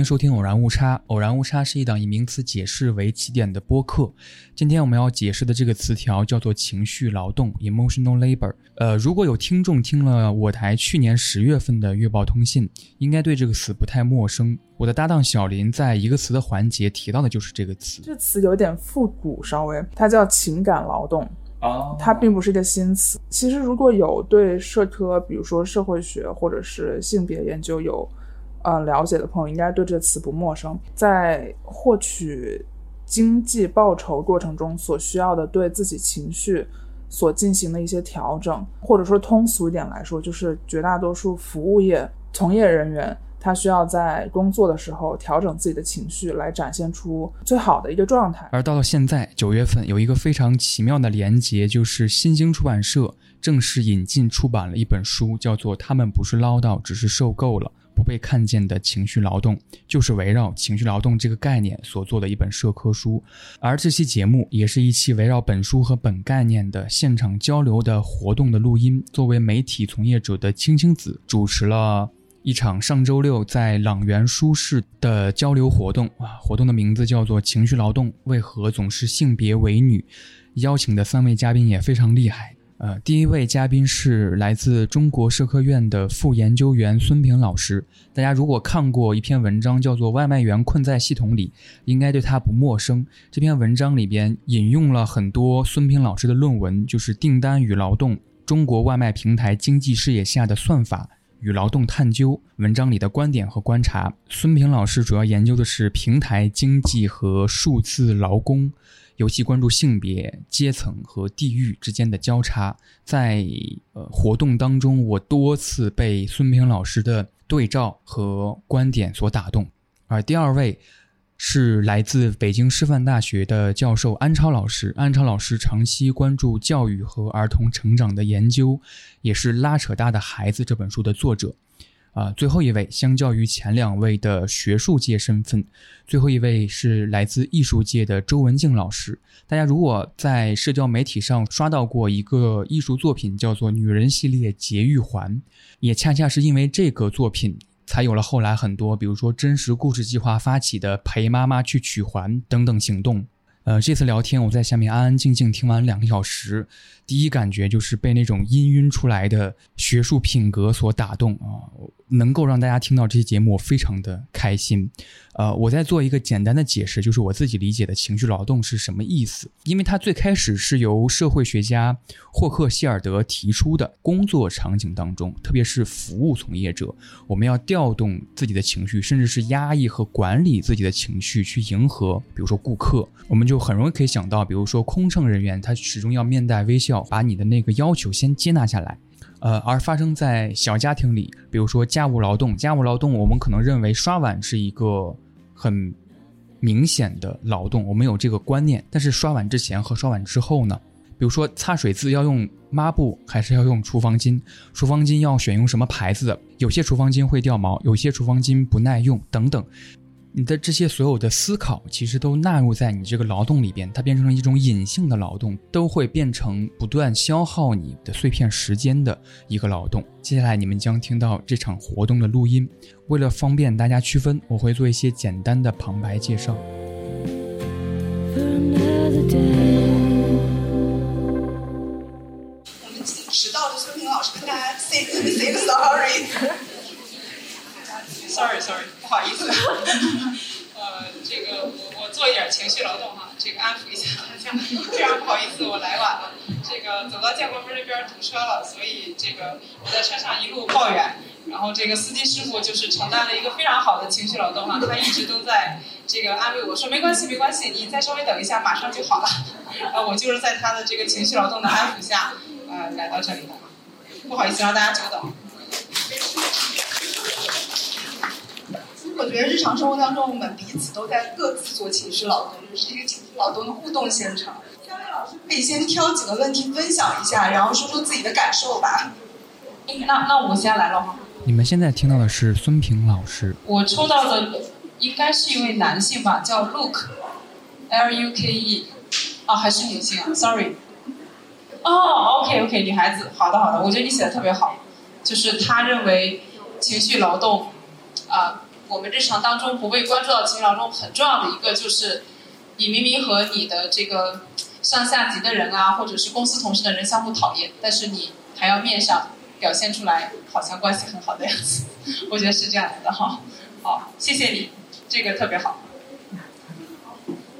大家好，欢迎收听《偶然误差》。偶然误差是一档以名词解释为起点的播客。今天我们要解释的这个词条叫做情绪劳动 （emotional labor）。呃，如果有听众听了我台去年十月份的月报通信，应该对这个词不太陌生。我的搭档小林在一个词的环节提到的就是这个词。这词有点复古，稍微，它叫情感劳动。啊，它并不是一个新词。其实如果有对社科，比如说社会学或者是性别研究有。呃，了解的朋友应该对这个词不陌生。在获取经济报酬过程中所需要的对自己情绪所进行的一些调整，或者说通俗一点来说，就是绝大多数服务业从业人员他需要在工作的时候调整自己的情绪，来展现出最好的一个状态。而到了现在九月份，有一个非常奇妙的连结，就是新兴出版社正式引进出版了一本书，叫做《他们不是唠叨，只是受够了》。不被看见的情绪劳动，就是围绕情绪劳动这个概念所做的一本社科书。而这期节目也是一期围绕本书和本概念的现场交流的活动的录音。作为媒体从业者的青青子，主持了一场上周六在朗园书室的交流活动。啊，活动的名字叫做“情绪劳动为何总是性别为女”。邀请的三位嘉宾也非常厉害。呃，第一位嘉宾是来自中国社科院的副研究员孙平老师。大家如果看过一篇文章，叫做《外卖员困在系统里》，应该对他不陌生。这篇文章里边引用了很多孙平老师的论文，就是《订单与劳动：中国外卖平台经济视野下的算法与劳动探究》文章里的观点和观察。孙平老师主要研究的是平台经济和数字劳工。尤其关注性别、阶层和地域之间的交叉，在呃活动当中，我多次被孙平老师的对照和观点所打动。而第二位是来自北京师范大学的教授安超老师，安超老师长期关注教育和儿童成长的研究，也是《拉扯大的孩子》这本书的作者。啊，最后一位，相较于前两位的学术界身份，最后一位是来自艺术界的周文静老师。大家如果在社交媒体上刷到过一个艺术作品，叫做“女人系列节育环”，也恰恰是因为这个作品，才有了后来很多，比如说真实故事计划发起的陪妈妈去取环等等行动。呃，这次聊天我在下面安安静静听完两个小时，第一感觉就是被那种氤氲出来的学术品格所打动啊。能够让大家听到这期节目，我非常的开心。呃，我在做一个简单的解释，就是我自己理解的情绪劳动是什么意思。因为它最开始是由社会学家霍克希尔德提出的，工作场景当中，特别是服务从业者，我们要调动自己的情绪，甚至是压抑和管理自己的情绪，去迎合，比如说顾客，我们就很容易可以想到，比如说空乘人员，他始终要面带微笑，把你的那个要求先接纳下来。呃，而发生在小家庭里，比如说家务劳动，家务劳动，我们可能认为刷碗是一个很明显的劳动，我们有这个观念。但是刷碗之前和刷碗之后呢？比如说擦水渍要用抹布还是要用厨房巾？厨房巾要选用什么牌子的？有些厨房巾会掉毛，有些厨房巾不耐用，等等。你的这些所有的思考，其实都纳入在你这个劳动里边，它变成了一种隐性的劳动，都会变成不断消耗你的碎片时间的一个劳动。接下来你们将听到这场活动的录音，为了方便大家区分，我会做一些简单的旁白介绍。我们迟到的孙平老师跟大家 say say sorry。Sorry，Sorry，不好意思。呃，这个我我做一点情绪劳动哈，这个安抚一下大家。非常不好意思，我来晚了。这个走到建国门这边堵车了，所以这个我在车上一路抱怨。然后这个司机师傅就是承担了一个非常好的情绪劳动哈，他一直都在这个安慰我说没关系没关系，你再稍微等一下，马上就好了。啊，我就是在他的这个情绪劳动的安抚下，呃，来到这里的。不好意思让大家久等。我觉得日常生活当中，我们彼此都在各自做情绪劳动，就是一个情绪劳动的互动现场。三位老师可以先挑几个问题分享一下，然后说说自己的感受吧。那那我先来了哈。你们现在听到的是孙平老师。我抽到的应该是一位男性吧，叫 Luke，L U K E，啊还是女性啊？Sorry。哦，OK OK，女孩子，好的好的，我觉得你写的特别好，就是他认为情绪劳动，啊。我们日常当中不被关注到情绪劳动很重要的一个就是，你明明和你的这个上下级的人啊，或者是公司同事的人相互讨厌，但是你还要面上表现出来好像关系很好的样子，我觉得是这样子的哈。好，谢谢你，这个特别好。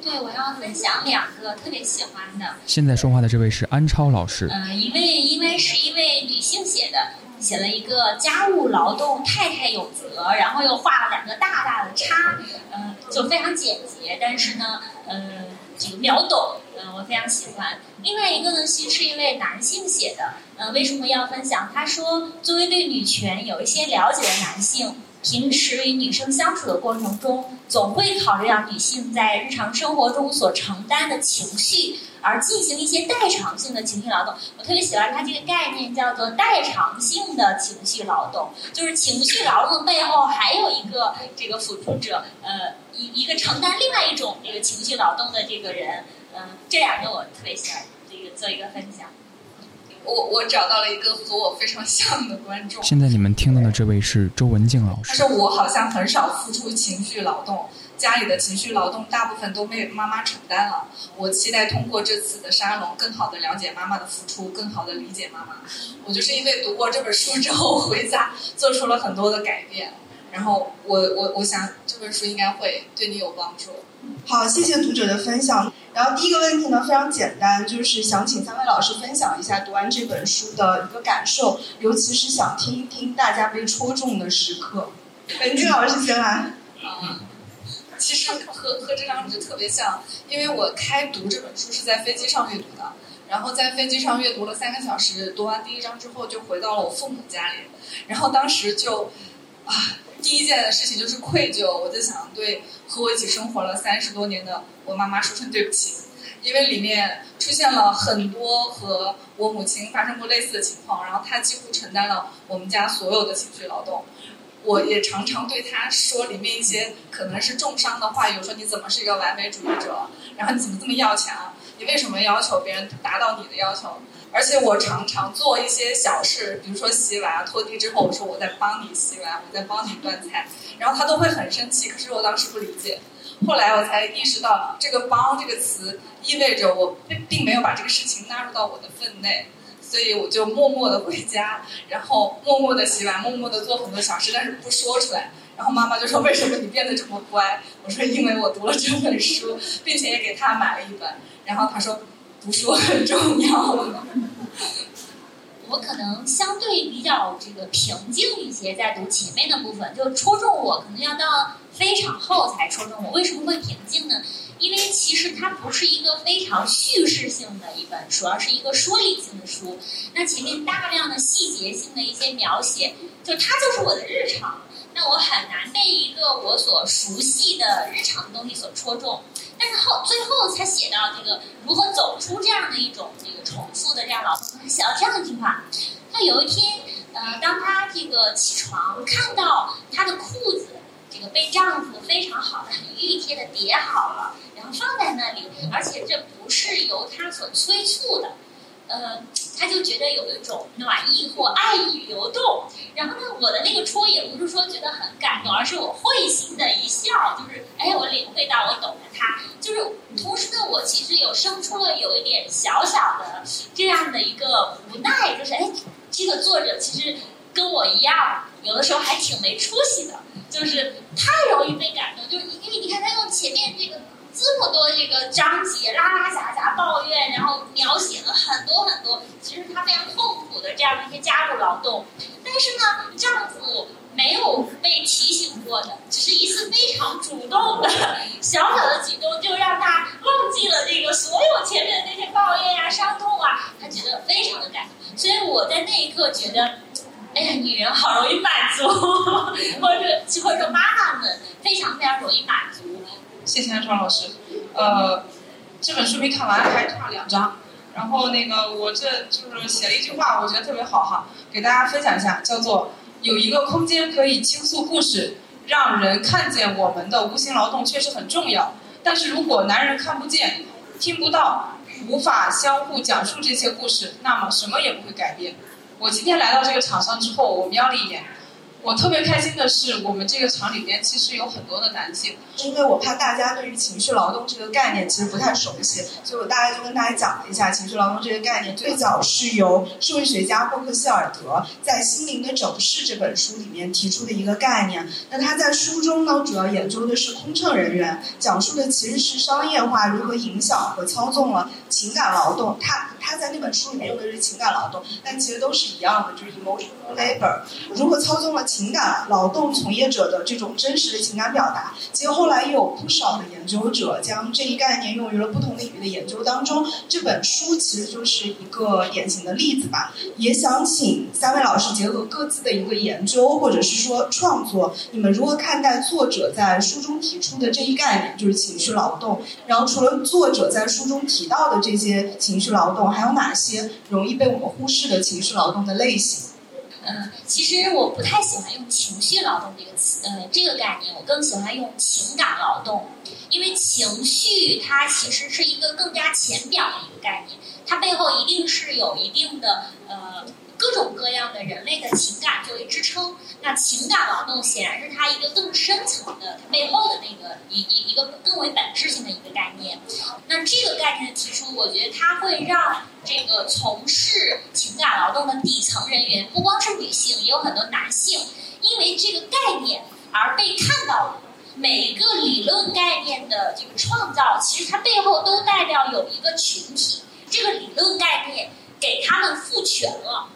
对，我要分享两个特别喜欢的。现在说话的这位是安超老师。嗯，一位因为是一位女性写的，写了一个家务劳动太太有责，然后又画了两个大大的叉，嗯，就非常简洁，但是呢，嗯，这个秒懂，嗯，我非常喜欢。另外一个呢，其实是一位男性写的，嗯，为什么要分享？他说，作为对女权有一些了解的男性。平时与女生相处的过程中，总会考虑到女性在日常生活中所承担的情绪，而进行一些代偿性的情绪劳动。我特别喜欢它这个概念，叫做代偿性的情绪劳动，就是情绪劳动背后还有一个这个辅助者，呃，一一个承担另外一种这个情绪劳动的这个人，嗯，这两个我特别喜欢这个做一个分享。我我找到了一个和我非常像的观众。现在你们听到的这位是周文静老师。他说我好像很少付出情绪劳动，家里的情绪劳动大部分都被妈妈承担了。我期待通过这次的沙龙，更好的了解妈妈的付出，更好的理解妈妈。我就是因为读过这本书之后，回家做出了很多的改变。然后我我我想这本书应该会对你有帮助。好，谢谢读者的分享。然后第一个问题呢非常简单，就是想请三位老师分享一下读完这本书的一个感受，尤其是想听一听大家被戳中的时刻。文静老师先来。啊，其实和和这张纸特别像，因为我开读这本书是在飞机上阅读的，然后在飞机上阅读了三个小时，读完第一章之后就回到了我父母家里，然后当时就啊。第一件事情就是愧疚，我就想对和我一起生活了三十多年的我妈妈说声对不起，因为里面出现了很多和我母亲发生过类似的情况，然后她几乎承担了我们家所有的情绪劳动。我也常常对他说里面一些可能是重伤的话，有说你怎么是一个完美主义者，然后你怎么这么要强，你为什么要求别人达到你的要求？而且我常常做一些小事，比如说洗碗、拖地之后，我说我在帮你洗碗，我在帮你端菜，然后他都会很生气。可是我当时不理解，后来我才意识到，这个“帮”这个词意味着我并并没有把这个事情纳入到我的分内，所以我就默默的回家，然后默默的洗碗，默默的做很多小事，但是不说出来。然后妈妈就说：“为什么你变得这么乖？”我说：“因为我读了这本书，并且也给他买了一本。”然后他说。读书很重要。我可能相对比较这个平静一些，在读前面的部分，就戳中我，可能要到非常后才戳中我。为什么会平静呢？因为其实它不是一个非常叙事性的一本书，而是一个说理性的书。那前面大量的细节性的一些描写，就它就是我的日常。那我很难被一个我所熟悉的日常的东西所戳中。但是后最后才写到这个如何走出这样的一种这个重复的这样劳动，他写到这样一句话：他有一天，呃，当他这个起床看到他的裤子这个被丈夫非常好的、很熨帖的叠好了，放在那里，而且这不是由他所催促的。呃，他就觉得有一种暖意或爱意流动。然后呢，我的那个戳也不是说觉得很感动，而是我会心的一笑，就是哎，我领会到，我懂了他。就是同时呢，我其实有生出了有一点小小的这样的一个无奈，就是哎，这个作者其实跟我一样，有的时候还挺没出息的，就是太容易被感动。就是因为你看他用前面这个。这么多这个章节拉拉杂杂抱怨，然后描写了很多很多，其实她非常痛苦的这样的一些家务劳动。但是呢，丈夫没有被提醒过的，只是一次非常主动的小小的举动，就让她忘记了这个所有前面的那些抱怨呀、伤痛啊，她觉得非常的感动。所以我在那一刻觉得，哎呀，女人好容易满足，或者或者说妈妈们非常非常容易满足。谢谢安川老师，呃，这本书没看完，还差两章。然后那个我这就是写了一句话，我觉得特别好哈，给大家分享一下，叫做有一个空间可以倾诉故事，让人看见我们的无形劳动确实很重要。但是如果男人看不见、听不到、无法相互讲述这些故事，那么什么也不会改变。我今天来到这个场上之后，我瞄了一眼，我特别开心的是，我们这个厂里面其实有很多的男性，因为我怕大家对于情绪劳动这个概念其实不太熟悉，所以我大概就跟大家讲了一下情绪劳动这个概念。最早是由社会学家霍克希尔德在《心灵的整饰》这本书里面提出的一个概念。那他在书中呢，主要研究的是空乘人员，讲述的其实是商业化如何影响和操纵了情感劳动。他他在那本书里面用的是情感劳动，但其实都是一样的，就是 emotional labor，如何操纵了。情感劳动从业者的这种真实的情感表达，其实后来也有不少的研究者将这一概念用于了不同领域的研究当中。这本书其实就是一个典型的例子吧。也想请三位老师结合各自的一个研究或者是说创作，你们如何看待作者在书中提出的这一概念，就是情绪劳动？然后除了作者在书中提到的这些情绪劳动，还有哪些容易被我们忽视的情绪劳动的类型？嗯，其实我不太喜欢用情绪劳动这个词，呃，这个概念，我更喜欢用情感劳动，因为情绪它其实是一个更加浅表的一个概念，它背后一定是有一定的呃。各种各样的人类的情感作为支撑，那情感劳动显然是它一个更深层的它背后的那个一一一个更为本质性的一个概念。那这个概念的提出，我觉得它会让这个从事情感劳动的底层人员，不光是女性，也有很多男性，因为这个概念而被看到了。每一个理论概念的这个创造，其实它背后都代表有一个群体，这个理论概念给他们赋权了。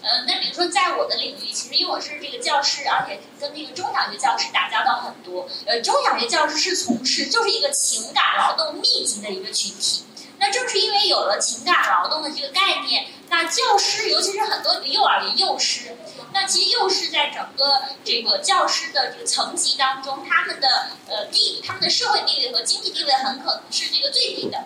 呃，那比如说，在我的领域，其实因为我是这个教师，而且跟那个中小学教师打交道很多。呃，中小学教师是从事就是一个情感劳动密集的一个群体。那正是因为有了情感劳动的这个概念，那教师，尤其是很多幼儿园幼师，那其实幼师在整个这个教师的这个层级当中，他们的呃地，他们的社会地位和经济地位很可能是这个最低的。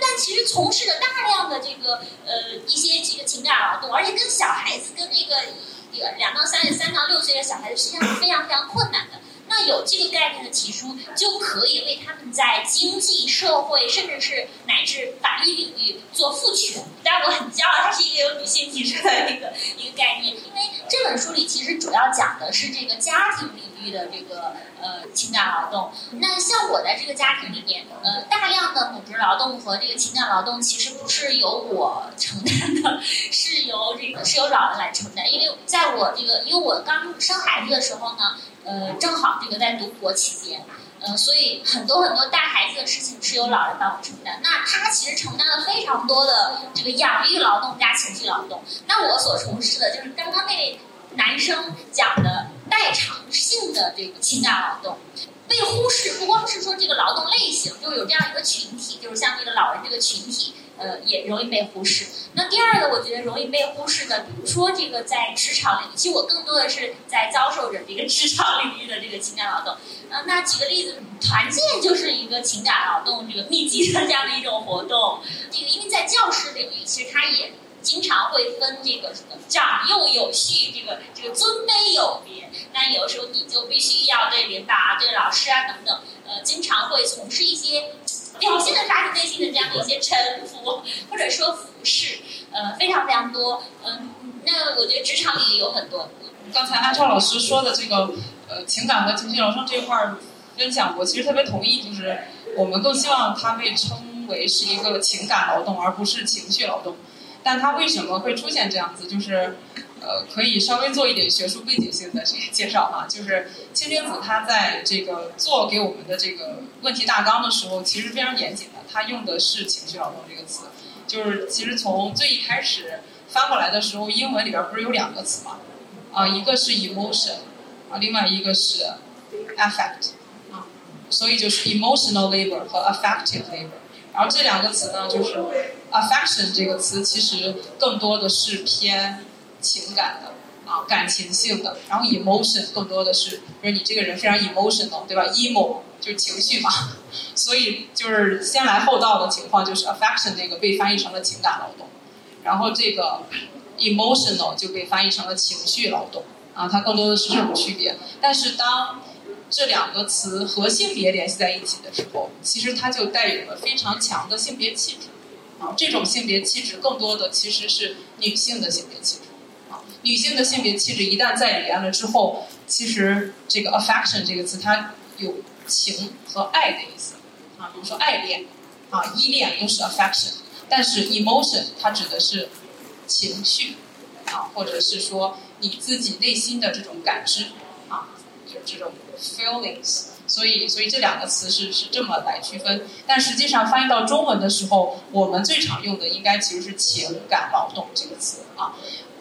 但其实从事了大量的这个呃一些这个情感劳动，而且跟小孩子跟那个两到三岁、三到六岁的小孩子实际上是非常非常困难的。那有这个概念的提出，就可以为他们在经济社会，甚至是乃至法律领域做赋权。但我很骄傲，它是一个由女性提出的一个一个概念。因为这本书里其实主要讲的是这个家庭领域的这个呃情感劳动。那像我在这个家庭里面，呃，大量的母职劳动和这个情感劳动，其实不是由我承担的，是由这个是由老人来承担。因为在我这个，因为我刚生孩子的时候呢。呃，正好这个在读博期间，呃，所以很多很多带孩子的事情是由老人帮我承担。那他其实承担了非常多的这个养育劳动加情绪劳动。那我所从事的就是刚刚那位男生讲的代偿性的这个情感劳动，被忽视。不光是说这个劳动类型，就是有这样一个群体，就是像这个老人这个群体。呃，也容易被忽视。那第二个，我觉得容易被忽视的，比如说这个在职场领域，其实我更多的是在遭受着这个职场领域的这个情感劳动。呃，那举个例子，团建就是一个情感劳动这个密集的这样的一种活动。这个因为在教师领域，其实他也经常会分这个什么长幼有序，这个这个尊卑有别。那有时候你就必须要对领导啊、对老师啊等等，呃，经常会从事一些。表现的发自内心的这样的一些臣服或者说服侍，呃，非常非常多。嗯，那我觉得职场里也有很多。刚才安超老师说的这个呃情感和情绪劳动这一块儿分享，我其实特别同意，就是我们更希望它被称为是一个情感劳动，而不是情绪劳动。但它为什么会出现这样子？就是呃，可以稍微做一点学术背景性的这个介绍哈，就是清君子他在这个做给我们的这个问题大纲的时候，其实非常严谨的，他用的是情绪劳动这个词，就是其实从最一开始翻过来的时候，英文里边不是有两个词吗？啊，一个是 emotion，啊，另外一个是 affect，啊，所以就是 emotional labor 和 affective labor。然后这两个词呢，就是 affection 这个词其实更多的是偏情感的啊，感情性的。然后 emotion 更多的是，比如你这个人非常 emotional，对吧？emo 就是情绪嘛。所以就是先来后到的情况，就是 affection 这个被翻译成了情感劳动，然后这个 emotional 就被翻译成了情绪劳动啊，它更多的是这种区别。但是当这两个词和性别联系在一起的时候，其实它就带有了非常强的性别气质，啊，这种性别气质更多的其实是女性的性别气质，女性的性别气质一旦在里边了之后，其实这个 affection 这个词它有情和爱的意思啊，比如说爱恋啊、依恋都是 affection，但是 emotion 它指的是情绪啊，或者是说你自己内心的这种感知啊，就是这种 feelings。所以，所以这两个词是是这么来区分，但实际上翻译到中文的时候，我们最常用的应该其实是情感劳动这个词啊。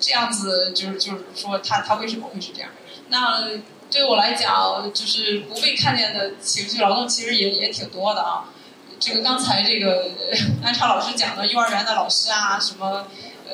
这样子就是就是说，他他为什么会是这样？那对我来讲，就是不被看见的情绪劳动，其实也也挺多的啊。这个刚才这个安超老师讲的幼儿园的老师啊，什么。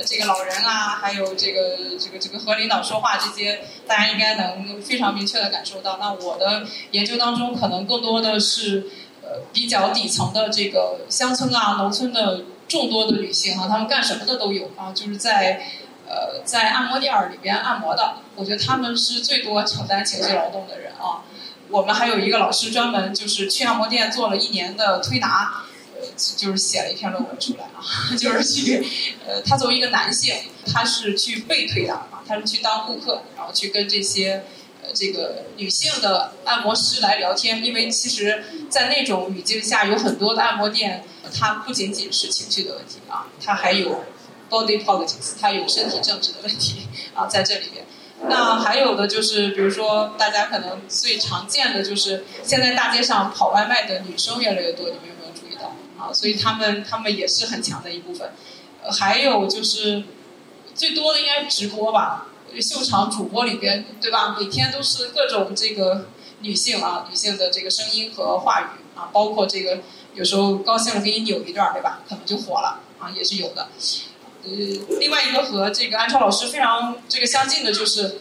这个老人啊，还有这个这个这个和领导说话这些，大家应该能非常明确的感受到。那我的研究当中，可能更多的是呃比较底层的这个乡村啊、农村的众多的女性啊，她们干什么的都有啊，就是在呃在按摩店里边按摩的，我觉得他们是最多承担情绪劳动的人啊。我们还有一个老师专门就是去按摩店做了一年的推拿。呃就是写了一篇论文出来啊，就是去，呃，他作为一个男性，他是去被推拿啊，他是去当顾客，然后去跟这些，呃，这个女性的按摩师来聊天，因为其实，在那种语境下，有很多的按摩店，它不仅仅是情绪的问题啊，它还有 body politics，它有身体政治的问题啊，在这里边。那还有的就是，比如说大家可能最常见的就是，现在大街上跑外卖的女生越来越多，你们有没有注意到？啊，所以他们他们也是很强的一部分，还有就是最多的应该直播吧，秀场主播里边，对吧？每天都是各种这个女性啊，女性的这个声音和话语啊，包括这个有时候高兴了给你扭一段，对吧？可能就火了啊，也是有的。呃，另外一个和这个安超老师非常这个相近的就是。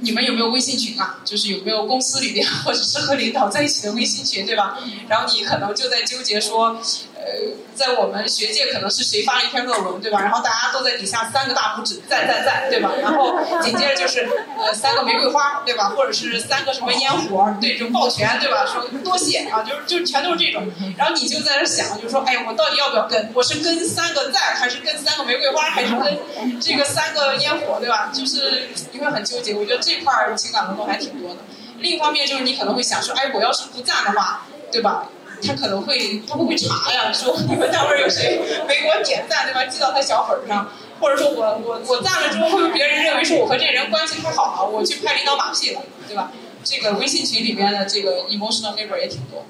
你们有没有微信群啊？就是有没有公司里面 或者是和领导在一起的微信群，对吧？然后你可能就在纠结说，呃，在我们学界可能是谁发了一篇论文，对吧？然后大家都在底下三个大拇指赞赞赞，对吧？然后紧接着就是呃三个玫瑰花，对吧？或者是三个什么烟火，对，就抱拳，对吧？说多谢啊，就是就全都是这种。然后你就在那想，就说，哎，我到底要不要跟？我是跟三个赞，还是跟三个玫瑰花，还是跟这个三个烟火，对吧？就是你会很纠结。我觉得。这块儿情感劳动还挺多的，另一方面就是你可能会想说，哎，我要是不赞的话，对吧？他可能会他会不会查呀？说你们单位有谁没给我点赞，对吧？记到他小本上，或者说我我我赞了之后，会不会别人认为说我和这人关系太好了，我去拍领导马屁了，对吧？这个微信群里面的这个 emotional labor 也挺多。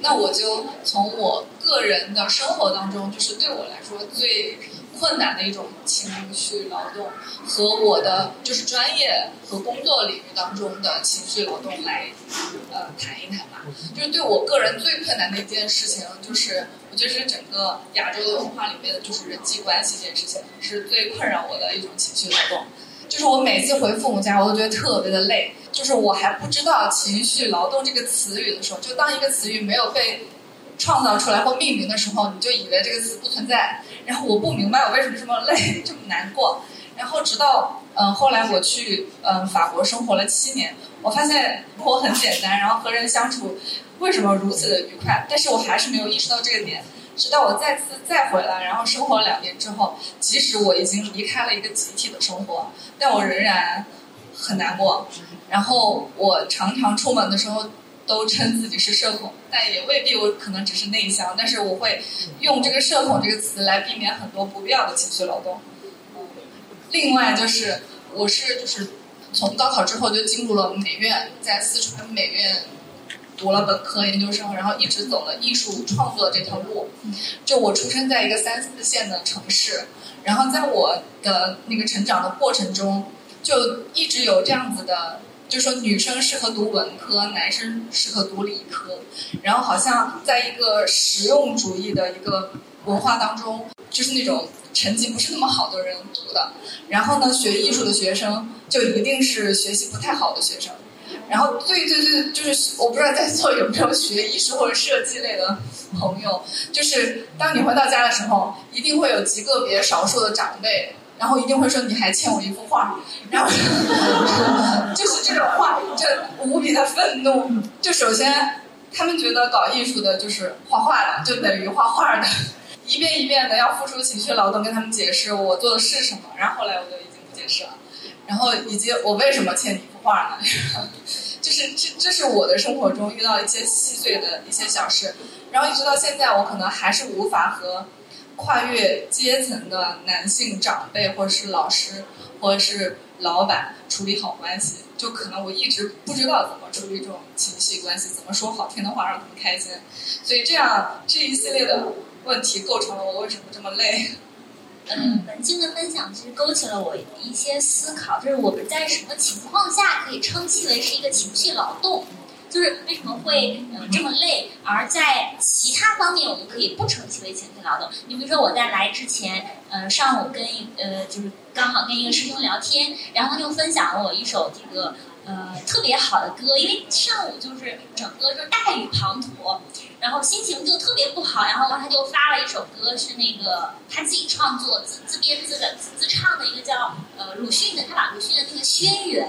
那我就从我个人的生活当中，就是对我来说最。困难的一种情绪劳动，和我的就是专业和工作领域当中的情绪劳动来，呃，谈一谈吧。就是对我个人最困难的一件事情，就是我觉得是整个亚洲的文化里面的就是人际关系这件事情，是最困扰我的一种情绪劳动。就是我每次回父母家，我都觉得特别的累。就是我还不知道情绪劳动这个词语的时候，就当一个词语没有被。创造出来或命名的时候，你就以为这个词不存在。然后我不明白我为什么这么累，这么难过。然后直到嗯，后来我去嗯法国生活了七年，我发现我很简单，然后和人相处为什么如此的愉快？但是我还是没有意识到这个点。直到我再次再回来，然后生活两年之后，即使我已经离开了一个集体的生活，但我仍然很难过。然后我常常出门的时候。都称自己是社恐，但也未必我可能只是内向，但是我会用这个社恐这个词来避免很多不必要的情绪劳动。另外就是我是就是从高考之后就进入了美院，在四川美院读了本科研究生，然后一直走了艺术创作这条路。就我出生在一个三四线的城市，然后在我的那个成长的过程中，就一直有这样子的。就说女生适合读文科，男生适合读理科，然后好像在一个实用主义的一个文化当中，就是那种成绩不是那么好的人读的。然后呢，学艺术的学生就一定是学习不太好的学生。然后最最最就是我不知道在座有没有学艺术或者设计类的朋友，就是当你回到家的时候，一定会有极个别少数的长辈。然后一定会说你还欠我一幅画，然后 就是这种话，就无比的愤怒。就首先，他们觉得搞艺术的就是画画的，就等于画画的，一遍一遍的要付出情绪劳动跟他们解释我做的是什么。然后后来我就已经不解释了。然后以及我为什么欠你一幅画呢？就是这这是我的生活中遇到一些细碎的一些小事，然后一直到现在，我可能还是无法和跨越阶层的男性长辈或者是老师或者是老板处理好关系，就可能我一直不知道怎么处理这种情绪关系，怎么说好听的话让他们开心，所以这样这一系列的问题构成了我为什么这么累。嗯，文静的分享其实勾起了我一些思考，就是我们在什么情况下可以称其为是一个情绪劳动？就是为什么会嗯这么累？而在其他方面，我们可以不称其为情绪劳动。你比如说，我在来之前，呃，上午跟一呃，就是刚好跟一个师兄聊天，然后他就分享了我一首这个呃特别好的歌，因为上午就是整个就是大雨滂沱。然后心情就特别不好，然后他就发了一首歌，是那个他自己创作、自自编自的、自自唱的一个叫呃鲁迅的，他把鲁迅的那个《轩辕》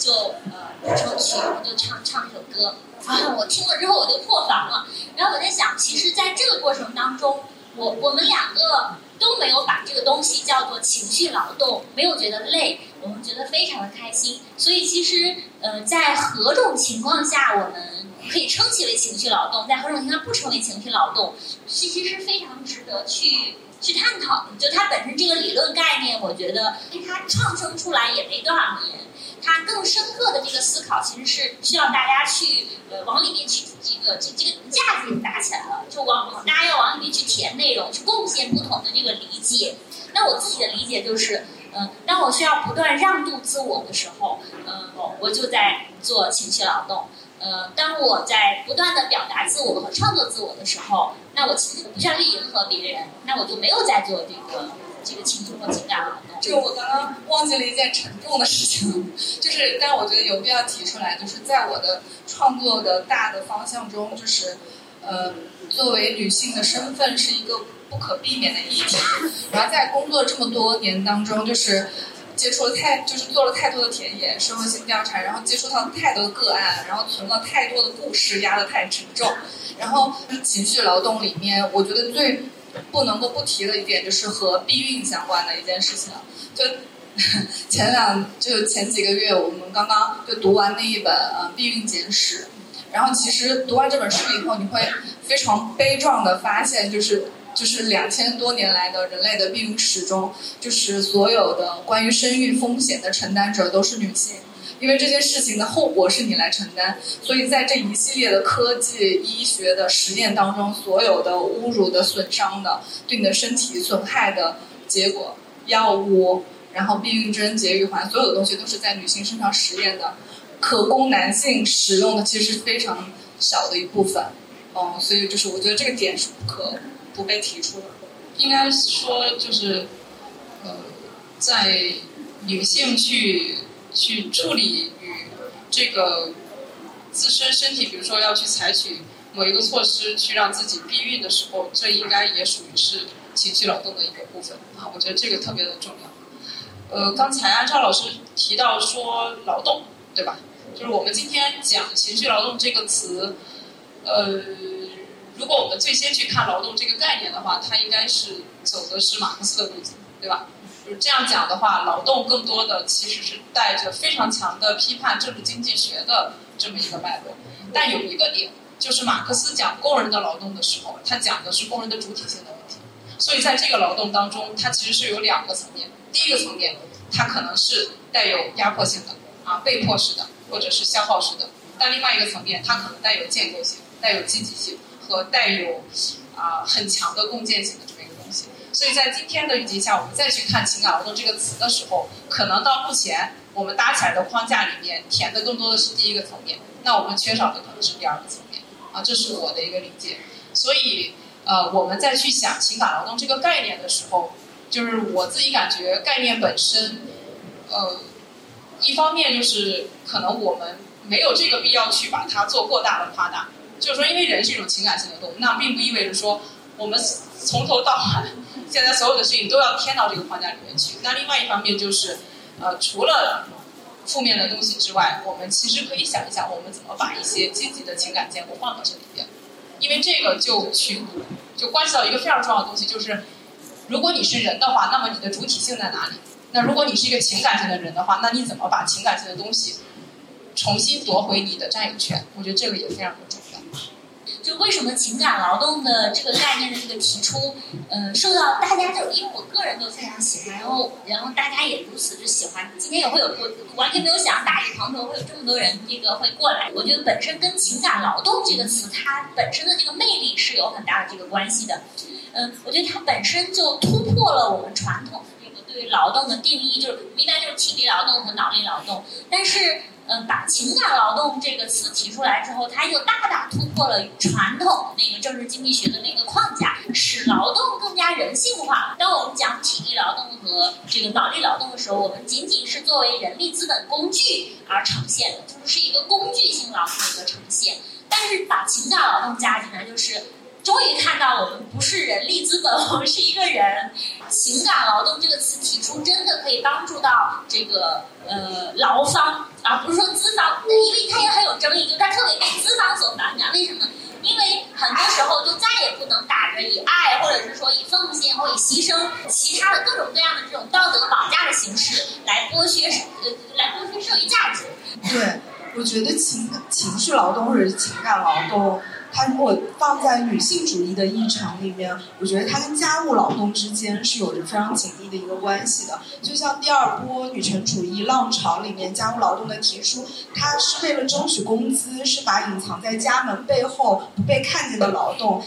就呃谱成曲，我就唱唱这首歌。然后我听了之后我就破防了。然后我在想，其实在这个过程当中，我我们两个都没有把这个东西叫做情绪劳动，没有觉得累，我们觉得非常的开心。所以其实呃，在何种情况下我们？可以称其为情绪劳动，在何种情况下不称为情绪劳动，其实是非常值得去去探讨。就它本身这个理论概念，我觉得因为它创生出来也没多少年，它更深刻的这个思考，其实是需要大家去呃往里面去这个这这个架子打起来了，就往大家要往里面去填内容，去贡献不同的这个理解。那我自己的理解就是，嗯，当我需要不断让渡自我的时候，嗯，我就在做情绪劳动。呃，当我在不断的表达自我和创作自我的时候，那我其实不需要去迎合别人，那我就没有在做这个这个情绪和情感了。这个我刚刚忘记了一件沉重的事情，就是，但我觉得有必要提出来，就是在我的创作的大的方向中，就是，呃，作为女性的身份是一个不可避免的议题。然后在工作这么多年当中，就是。接触了太就是做了太多的田野社会性调查，然后接触到太多的个案，然后存了太多的故事，压得太沉重。然后情绪劳动里面，我觉得最不能够不提的一点就是和避孕相关的一件事情。就 前两就前几个月，我们刚刚就读完那一本呃《避孕简史》，然后其实读完这本书以后，你会非常悲壮的发现，就是。就是两千多年来的人类的避孕史中，就是所有的关于生育风险的承担者都是女性，因为这件事情的后果是你来承担，所以在这一系列的科技医学的实验当中，所有的侮辱的、损伤的、对你的身体损害的结果，药物，然后避孕针、节育环，所有的东西都是在女性身上实验的，可供男性使用的其实是非常小的一部分，嗯，所以就是我觉得这个点是不可。不被提出的，应该说就是，呃，在女性去去处理与这个自身身体，比如说要去采取某一个措施去让自己避孕的时候，这应该也属于是情绪劳动的一个部分啊。我觉得这个特别的重要。呃，刚才安超老师提到说劳动，对吧？就是我们今天讲情绪劳动这个词，呃。如果我们最先去看劳动这个概念的话，它应该是走的是马克思的路径，对吧？就是这样讲的话，劳动更多的其实是带着非常强的批判政治经济学的这么一个脉络。但有一个点，就是马克思讲工人的劳动的时候，他讲的是工人的主体性的问题。所以在这个劳动当中，它其实是有两个层面。第一个层面，它可能是带有压迫性的啊，被迫式的或者是消耗式的；但另外一个层面，它可能带有建构性，带有积极性。和带有啊很强的共建性的这么一个东西，所以在今天的语境下，我们再去看情感劳动这个词的时候，可能到目前我们搭起来的框架里面填的更多的是第一个层面，那我们缺少的可能是第二个层面啊，这是我的一个理解。所以呃，我们再去想情感劳动这个概念的时候，就是我自己感觉概念本身，呃，一方面就是可能我们没有这个必要去把它做过大的夸大。就是说，因为人是一种情感性的动物，那并不意味着说我们从头到尾现在所有的事情都要添到这个框架里面去。那另外一方面就是，呃，除了负面的东西之外，我们其实可以想一想，我们怎么把一些积极的情感建构放到这里边。因为这个就去就关系到一个非常重要的东西，就是如果你是人的话，那么你的主体性在哪里？那如果你是一个情感性的人的话，那你怎么把情感性的东西重新夺回你的占有权？我觉得这个也非常重要。就为什么情感劳动的这个概念的这个提出，嗯，受到大家就因为我个人都非常喜欢，然后然后大家也如此之喜欢。今天也会有我完全没有想到大雨滂沱会有这么多人这个会过来。我觉得本身跟情感劳动这个词它本身的这个魅力是有很大的这个关系的。嗯，我觉得它本身就突破了我们传统的这个对于劳动的定义，就是应该就是体力劳动和脑力劳动，但是。嗯，把情感劳动这个词提出来之后，它又大大突破了传统那个政治经济学的那个框架，使劳动更加人性化。当我们讲体力劳动和这个脑力劳动的时候，我们仅仅是作为人力资本工具而呈现的，就是一个工具性劳动的一个呈现。但是把情感劳动加进来，就是。终于看到我们不是人力资本，我们是一个人。情感劳动这个词提出，真的可以帮助到这个呃劳方，而不是说资方，因为它也很有争议，就它特别被资方所反感。为什么？因为很多时候就再也不能打着以爱，或者是说以奉献或以牺牲其他的各种各样的这种道德绑架的形式来剥削呃来剥削社会价值。对，我觉得情情绪劳动或者是情感劳动。它如果放在女性主义的议程里面，我觉得它跟家务劳动之间是有着非常紧密的一个关系的。就像第二波女权主义浪潮里面家务劳动的提出，它是为了争取工资，是把隐藏在家门背后不被看见的劳动，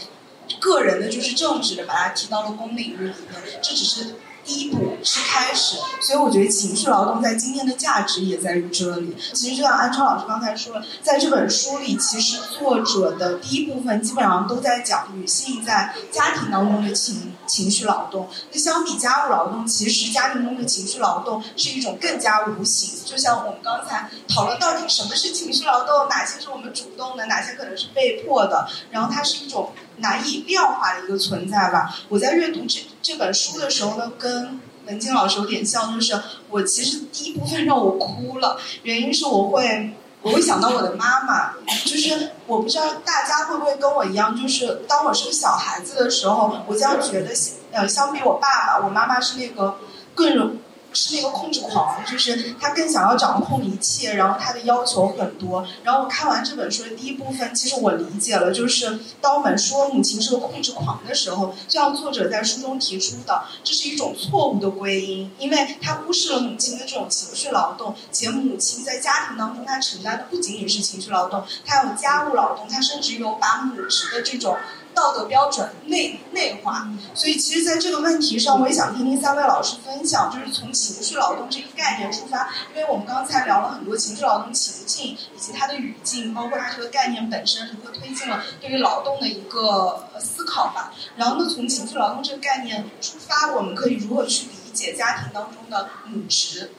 个人的就是政治的，把它提到了公领域里面。这只是。第一步是开始，所以我觉得情绪劳动在今天的价值也在于这里。其实就像安超老师刚才说了，在这本书里，其实作者的第一部分基本上都在讲女性在家庭当中的情情绪劳动。那相比家务劳动，其实家庭中的情绪劳动是一种更加无形。就像我们刚才讨论到底什么是情绪劳动，哪些是我们主动的，哪些可能是被迫的，然后它是一种。难以量化的一个存在吧。我在阅读这这本书的时候呢，跟文静老师有点像，就是我其实第一部分让我哭了，原因是我会我会想到我的妈妈，就是我不知道大家会不会跟我一样，就是当我是个小孩子的时候，我将觉得呃相比我爸爸，我妈妈是那个更容。是那个控制狂，就是他更想要掌控一切，然后他的要求很多。然后我看完这本书的第一部分，其实我理解了，就是当我们说母亲是个控制狂的时候，就像作者在书中提出的，这是一种错误的归因，因为他忽视了母亲的这种情绪劳动，且母亲在家庭当中，她承担的不仅仅是情绪劳动，她有家务劳动，她甚至有把母职的这种。道德标准内内化，所以其实，在这个问题上，我也想听听三位老师分享，就是从情绪劳动这个概念出发，因为我们刚才聊了很多情绪劳动情境以及它的语境，包括它这个概念本身如何推进了对于劳动的一个思考吧。然后呢，从情绪劳动这个概念出发，我们可以如何去理解家庭当中的母职？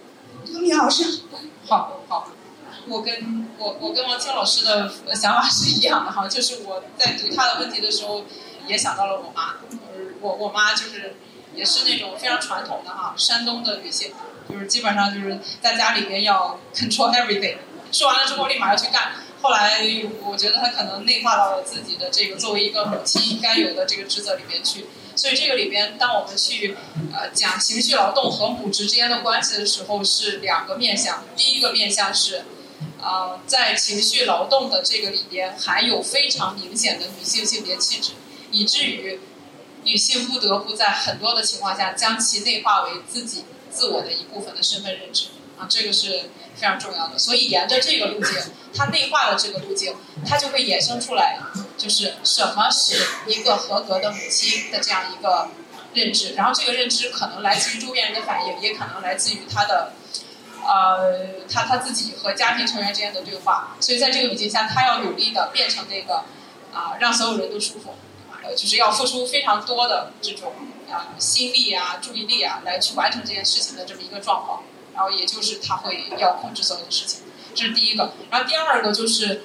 汤米老师，好好。我跟我我跟王青老师的想法是一样的哈，就是我在读他的问题的时候，也想到了我妈，我我妈就是也是那种非常传统的哈，山东的女性，就是基本上就是在家里边要 control everything，说完了之后立马要去干。后来我觉得她可能内化到了自己的这个作为一个母亲应该有的这个职责里面去。所以这个里边，当我们去呃讲情绪劳动和母职之间的关系的时候，是两个面向。第一个面向是。啊，在情绪劳动的这个里边，含有非常明显的女性性别气质，以至于女性不得不在很多的情况下将其内化为自己自我的一部分的身份认知。啊，这个是非常重要的。所以沿着这个路径，它内化的这个路径，它就会衍生出来，就是什么是一个合格的母亲的这样一个认知。然后这个认知可能来自于周边人的反应，也可能来自于他的。呃，他他自己和家庭成员之间的对话，所以在这个语境下，他要努力的变成那个啊，让所有人都舒服，呃，就是要付出非常多的这种啊心力啊、注意力啊，来去完成这件事情的这么一个状况。然后也就是他会要控制所有的事情，这是第一个。然后第二个就是，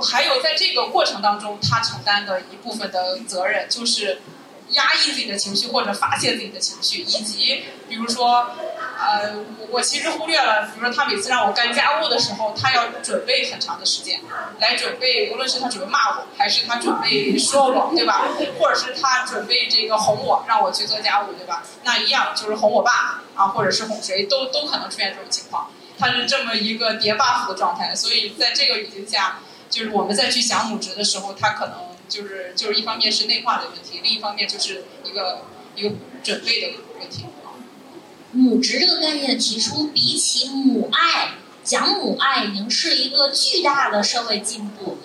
还有在这个过程当中，他承担的一部分的责任，就是压抑自己的情绪或者发泄自己的情绪，以及比如说。呃，我我其实忽略了，比如说他每次让我干家务的时候，他要准备很长的时间来准备，无论是他准备骂我，还是他准备说我，对吧？或者是他准备这个哄我，让我去做家务，对吧？那一样就是哄我爸啊，或者是哄谁，都都可能出现这种情况。他是这么一个叠 buff 的状态，所以在这个语境下，就是我们再去想母职的时候，他可能就是就是一方面是内化的问题，另一方面就是一个一个准备的问题。母职这个概念的提出，比起母爱，讲母爱已经是一个巨大的社会进步。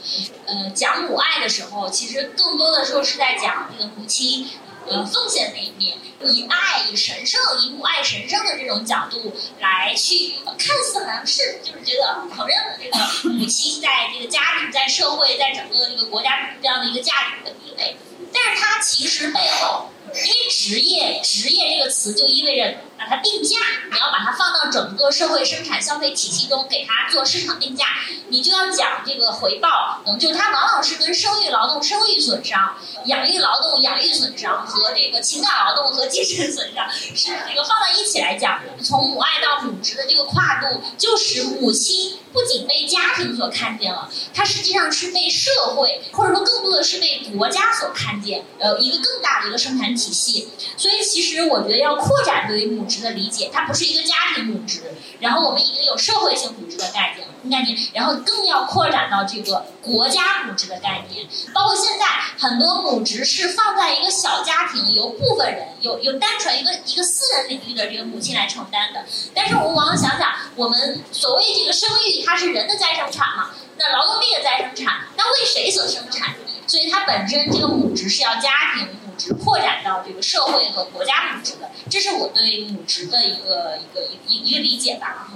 呃，讲母爱的时候，其实更多的时候是在讲这个母亲呃奉献那一面，以爱、以神圣、以母爱神圣的这种角度来去，看似好像是就是觉得承认了这个母亲在这个家庭、在社会、在整个这个国家这样的一个价值的地位，但是它其实背后。因为职业，职业这个词就意味着把它定价，你要把它放到整个社会生产消费体系中，给它做市场定价，你就要讲这个回报，嗯，就它往往是跟生育劳动、生育损伤、养育劳动、养育损伤和这个情感劳动和精神损伤是这个放到一起来讲。从母爱到母职的这个跨度，就使母亲不仅被家庭所看见了，它实际上是被社会，或者说更多的是被国家所看见，呃，一个更大的一个生产。体系，所以其实我觉得要扩展对于母职的理解，它不是一个家庭母职，然后我们已经有社会性母职的概念，概念，然后更要扩展到这个国家母职的概念，包括现在很多母职是放在一个小家庭，由部分人，有有单纯一个一个私人领域的这个母亲来承担的，但是我们往往想想，我们所谓这个生育，它是人的再生产嘛，那劳动力的再生产，那为谁所生产？所以它本身这个母职是要家庭。扩展到这个社会和国家母职的，这是我对母职的一个一个一一个理解吧。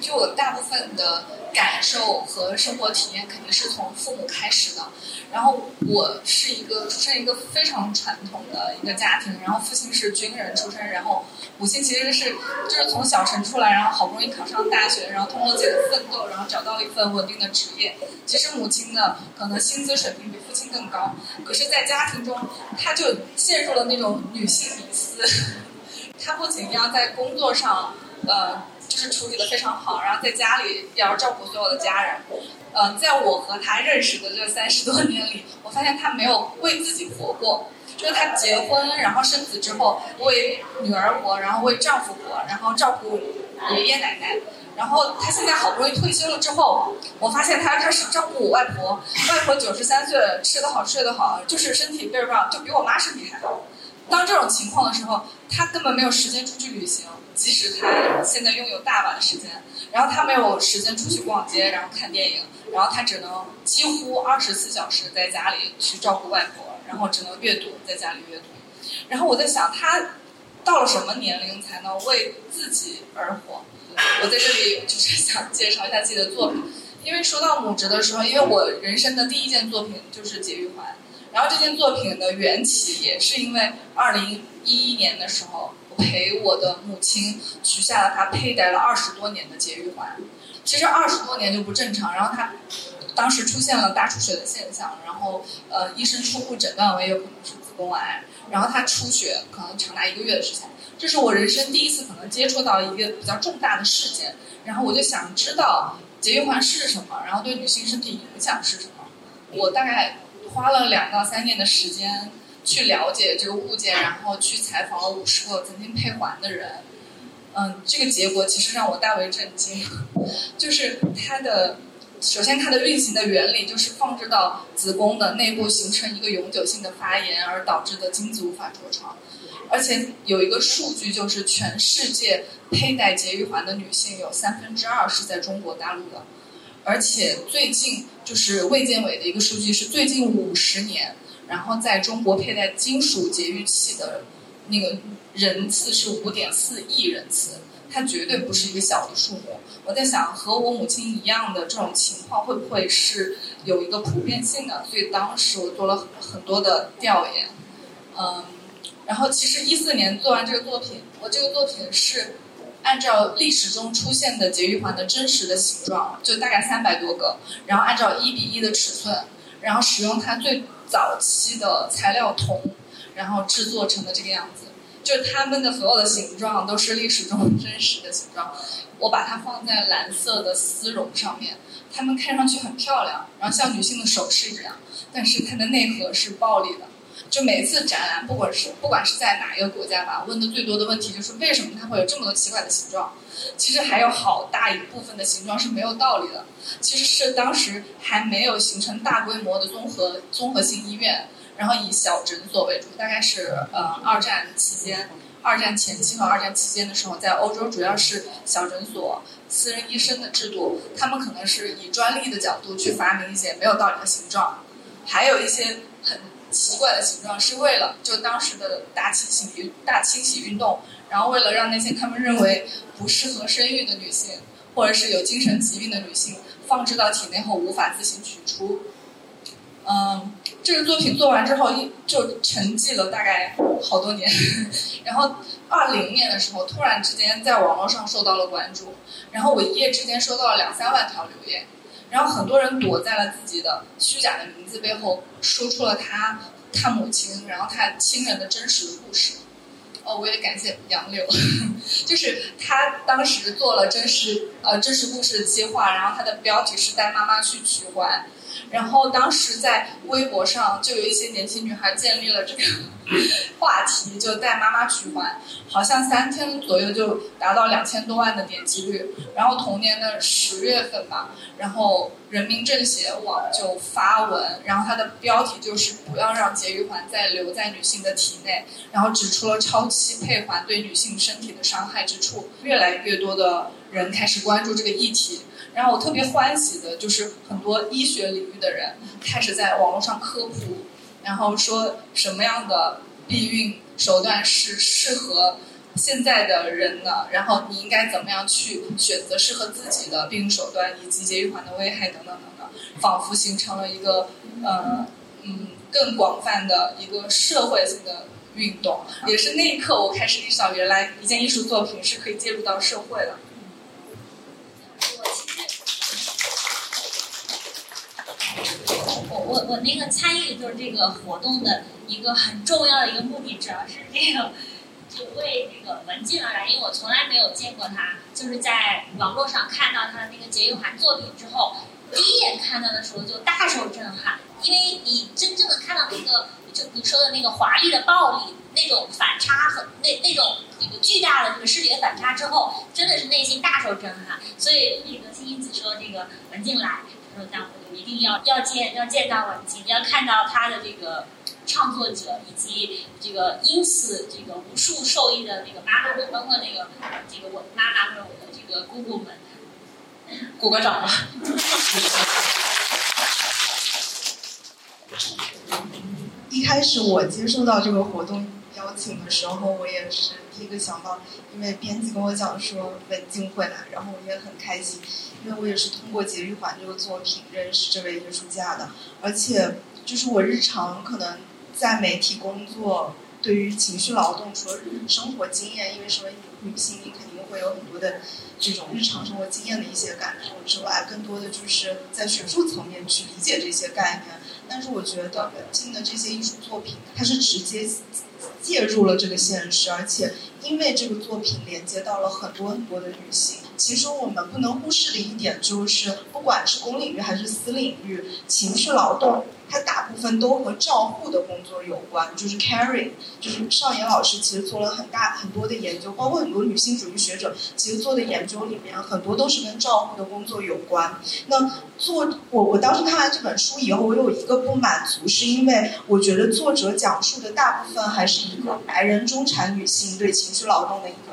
就我大部分的感受和生活体验，肯定是从父母开始的。然后我是一个出生一个非常传统的一个家庭，然后父亲是军人出身，然后母亲其实是就是从小城出来，然后好不容易考上大学，然后通过自己的奋斗，然后找到了一份稳定的职业。其实母亲的可能薪资水平比父亲更高，可是，在家庭中，她就陷入了那种女性迷思。她不仅要在工作上，呃。就是处理的非常好，然后在家里也要照顾所有的家人。嗯，在我和他认识的这三十多年里，我发现他没有为自己活过。就是他结婚，然后生子之后，为女儿活，然后为丈夫活，然后照顾爷爷奶奶。然后他现在好不容易退休了之后，我发现他开始照顾我外婆。外婆九十三岁，吃得好，睡得好，就是身体倍儿棒，就比我妈身体还好。当这种情况的时候，他根本没有时间出去旅行。即使他现在拥有大把的时间，然后他没有时间出去逛街，然后看电影，然后他只能几乎二十四小时在家里去照顾外婆，然后只能阅读，在家里阅读。然后我在想，他到了什么年龄才能为自己而活？我在这里就是想介绍一下自己的作品，因为说到母职的时候，因为我人生的第一件作品就是《解玉环》，然后这件作品的缘起也是因为二零一一年的时候。陪我的母亲取下了她佩戴了二十多年的节育环，其实二十多年就不正常。然后她当时出现了大出血的现象，然后呃医生初步诊断为有可能是子宫癌，然后她出血可能长达一个月的时间。这是我人生第一次可能接触到一个比较重大的事件，然后我就想知道节育环是什么，然后对女性身体影响是什么。我大概花了两到三年的时间。去了解这个物件，然后去采访了五十个曾经配环的人，嗯，这个结果其实让我大为震惊，就是它的，首先它的运行的原理就是放置到子宫的内部形成一个永久性的发炎而导致的精子无法着床，而且有一个数据就是全世界佩戴节育环的女性有三分之二是在中国大陆的，而且最近就是卫健委的一个数据是最近五十年。然后在中国佩戴金属节育器的那个人次是五点四亿人次，它绝对不是一个小的数目。我在想，和我母亲一样的这种情况会不会是有一个普遍性的？所以当时我做了很多的调研，嗯，然后其实一四年做完这个作品，我这个作品是按照历史中出现的节育环的真实的形状，就大概三百多个，然后按照一比一的尺寸，然后使用它最。早期的材料铜，然后制作成的这个样子，就是它们的所有的形状都是历史中真实的形状。我把它放在蓝色的丝绒上面，它们看上去很漂亮，然后像女性的首饰一样，但是它的内核是暴力的。就每次展览，不管是不管是在哪一个国家吧，问的最多的问题就是为什么它会有这么多奇怪的形状？其实还有好大一部分的形状是没有道理的。其实是当时还没有形成大规模的综合综合性医院，然后以小诊所为主。大概是呃二战期间、二战前期和二战期间的时候，在欧洲主要是小诊所、私人医生的制度，他们可能是以专利的角度去发明一些没有道理的形状，还有一些很。奇怪的形状是为了就当时的大清洗运大清洗运动，然后为了让那些他们认为不适合生育的女性，或者是有精神疾病的女性放置到体内后无法自行取出。嗯，这个作品做完之后一就沉寂了大概好多年，然后二零年的时候突然之间在网络上受到了关注，然后我一夜之间收到了两三万条留言。然后很多人躲在了自己的虚假的名字背后，说出了他他母亲，然后他亲人的真实的故事。哦，我也感谢杨柳，就是他当时做了真实呃真实故事的计划，然后他的标题是带妈妈去取环。然后当时在微博上就有一些年轻女孩建立了这个 话题，就带妈妈取环，好像三天左右就达到两千多万的点击率。然后同年的十月份吧，然后人民政协网就发文，然后它的标题就是不要让节育环再留在女性的体内，然后指出了超期配环对女性身体的伤害之处。越来越多的人开始关注这个议题。然后我特别欢喜的就是很多医学领域的人开始在网络上科普，然后说什么样的避孕手段是适合现在的人的，然后你应该怎么样去选择适合自己的避孕手段，以及节育环的危害等等等等，仿佛形成了一个呃嗯更广泛的一个社会性的运动。也是那一刻我开始意识到，原来一件艺术作品是可以介入到社会的。我我我那个参与就是这个活动的一个很重要的一个目的，主要是这个就为这个文静而来，因为我从来没有见过他，就是在网络上看到他的那个节育环作品之后，第一眼看到的时候就大受震撼，因为你真正的看到那个就你说的那个华丽的暴力那种反差和那那种那个巨大的这个视觉反差之后，真的是内心大受震撼。所以那个青青子说这个文静来。说那我就一定要要见要见到文静，要看到他的这个创作者，以及这个因此这个无数受益的那个妈妈们，包括那个这个我妈妈和我的这个姑姑们，鼓个掌吧。一开始我接受到这个活动邀请的时候，我也是第一个想到，因为编辑跟我讲说文静会来，然后我也很开心。因为我也是通过《节育环》这个作品认识这位艺术家的，而且就是我日常可能在媒体工作，对于情绪劳动，除了生活经验，因为身为女性，你肯定会有很多的这种日常生活经验的一些感受之外，更多的就是在学术层面去理解这些概念。但是我觉得文静的这些艺术作品，它是直接介入了这个现实，而且因为这个作品连接到了很多很多的女性。其实我们不能忽视的一点就是，不管是公领域还是私领域，情绪劳动它大部分都和照护的工作有关，就是 caring。就是少年老师其实做了很大很多的研究，包括很多女性主义学者其实做的研究里面，很多都是跟照护的工作有关。那做我我当时看完这本书以后，我有一个不满足，是因为我觉得作者讲述的大部分还是一个白人中产女性对情绪劳动的一个。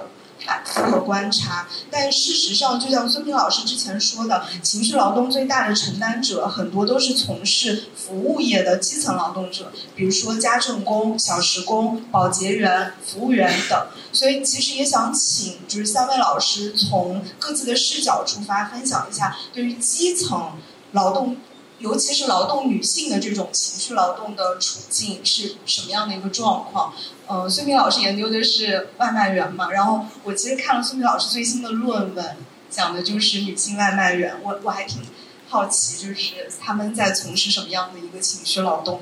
反复和观察，但事实上，就像孙平老师之前说的，情绪劳动最大的承担者很多都是从事服务业的基层劳动者，比如说家政工、小时工、保洁员、服务员等。所以，其实也想请就是三位老师从各自的视角出发，分享一下对于基层劳动。尤其是劳动女性的这种情绪劳动的处境是什么样的一个状况？呃，孙平老师研究的是外卖员嘛，然后我其实看了孙平老师最新的论文，讲的就是女性外卖员，我我还挺好奇，就是他们在从事什么样的一个情绪劳动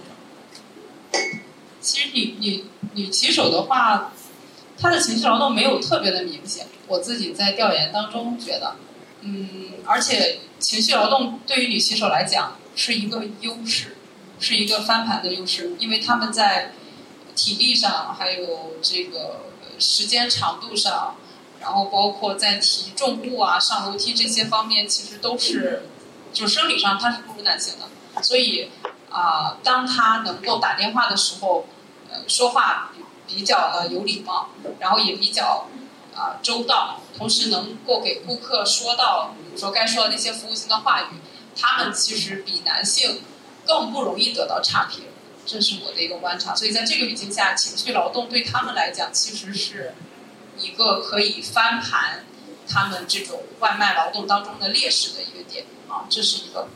其实女女女骑手的话，她的情绪劳动没有特别的明显。我自己在调研当中觉得，嗯，而且情绪劳动对于女骑手来讲是一个优势，是一个翻盘的优势，因为他们在体力上还有这个时间长度上，然后包括在提重物啊、上楼梯这些方面，其实都是就生理上他是不如男性的，所以啊，当他能够打电话的时候，呃，说话比较的有礼貌，然后也比较啊周到，同时能够给顾客说到，比如说该说的那些服务性的话语，他们其实比男性更不容易得到差评，这是我的一个观察。所以在这个语境下，情绪劳动对他们来讲其实是一个可以翻盘他们这种外卖劳动当中的劣势的一个点啊，这是一个。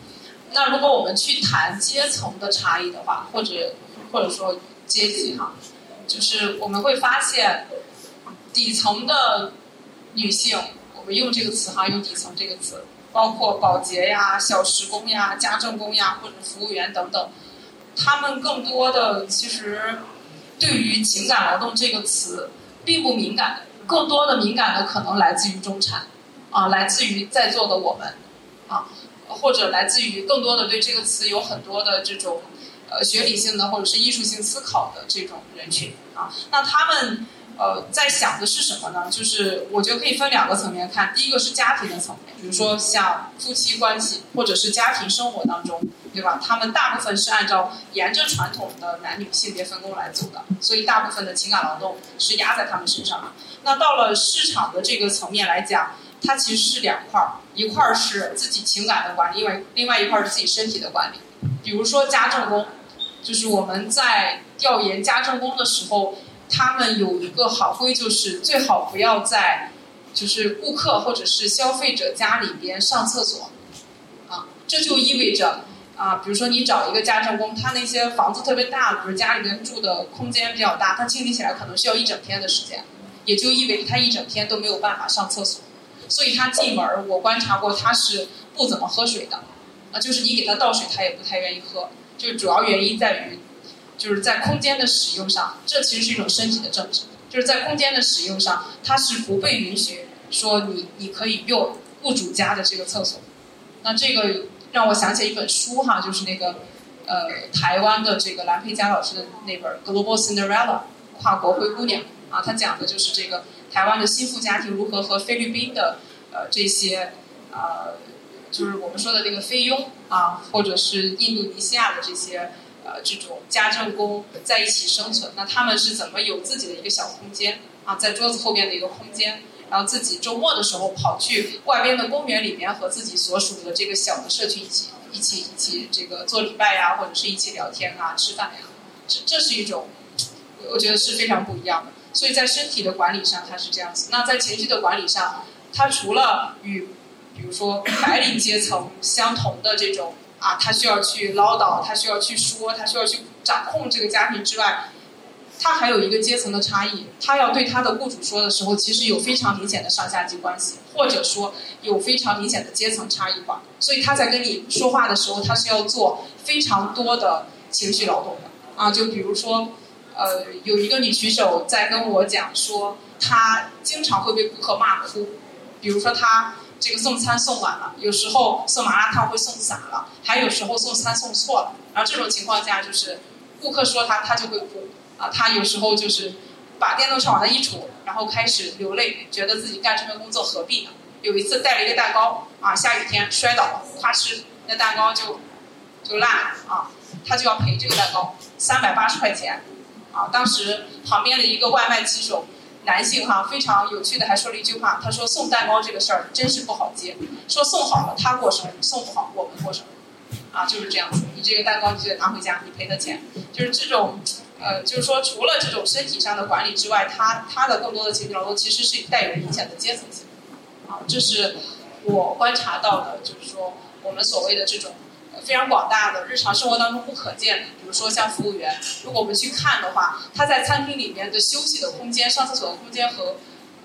那如果我们去谈阶层的差异的话，或者或者说阶级哈，就是我们会发现底层的女性，我们用这个词哈，用底层这个词，包括保洁呀、小时工呀、家政工呀或者服务员等等，他们更多的其实对于情感劳动这个词并不敏感，更多的敏感的可能来自于中产啊，来自于在座的我们啊。或者来自于更多的对这个词有很多的这种呃学理性的或者是艺术性思考的这种人群啊，那他们呃在想的是什么呢？就是我觉得可以分两个层面看，第一个是家庭的层面，比如说像夫妻关系或者是家庭生活当中，对吧？他们大部分是按照沿着传统的男女性别分工来走的，所以大部分的情感劳动是压在他们身上的。那到了市场的这个层面来讲。它其实是两块儿，一块儿是自己情感的管理，因为另外一块儿是自己身体的管理。比如说家政工，就是我们在调研家政工的时候，他们有一个好规，就是最好不要在就是顾客或者是消费者家里边上厕所，啊，这就意味着啊，比如说你找一个家政工，他那些房子特别大，比如家里边住的空间比较大，他清理起来可能需要一整天的时间，也就意味着他一整天都没有办法上厕所。所以他进门我观察过，他是不怎么喝水的，啊，就是你给他倒水，他也不太愿意喝。就主要原因在于，就是在空间的使用上，这其实是一种身体的政治。就是在空间的使用上，它是不被允许说你你可以用雇主家的这个厕所。那这个让我想起一本书哈，就是那个呃台湾的这个蓝佩佳老师的那本《Global Cinderella》跨国灰姑娘啊，他讲的就是这个。台湾的新富家庭如何和菲律宾的呃这些呃就是我们说的那个菲佣啊，或者是印度尼西亚的这些呃这种家政工在一起生存？那他们是怎么有自己的一个小空间啊，在桌子后边的一个空间，然后自己周末的时候跑去外边的公园里面和自己所属的这个小的社区一起一起一起这个做礼拜呀，或者是一起聊天啊、吃饭呀，这这是一种我觉得是非常不一样的。所以在身体的管理上，它是这样子。那在情绪的管理上，它除了与，比如说白领阶层相同的这种啊，他需要去唠叨，他需要去说，他需要去掌控这个家庭之外，他还有一个阶层的差异。他要对他的雇主说的时候，其实有非常明显的上下级关系，或者说有非常明显的阶层差异化。所以他在跟你说话的时候，他是要做非常多的情绪劳动的啊，就比如说。呃，有一个女骑手在跟我讲说，她经常会被顾客骂哭，比如说她这个送餐送晚了，有时候送麻辣烫会送洒了，还有时候送餐送错了。然后这种情况下，就是顾客说他他就会哭啊。他有时候就是把电动车往那一杵，然后开始流泪，觉得自己干这份工作何必呢？有一次带了一个蛋糕啊，下雨天摔倒了，咵哧，那蛋糕就就烂了啊，他就要赔这个蛋糕三百八十块钱。啊，当时旁边的一个外卖骑手，男性哈，非常有趣的还说了一句话，他说送蛋糕这个事儿真是不好接，说送好了他过生日，送不好我们过生日，啊，就是这样子，你这个蛋糕你就得拿回家，你赔他钱，就是这种，呃，就是说除了这种身体上的管理之外，他他的更多的情绪劳动其实是带有明显的阶层性，啊，这是我观察到的，就是说我们所谓的这种。非常广大的日常生活当中不可见的，比如说像服务员，如果我们去看的话，他在餐厅里面的休息的空间、上厕所的空间和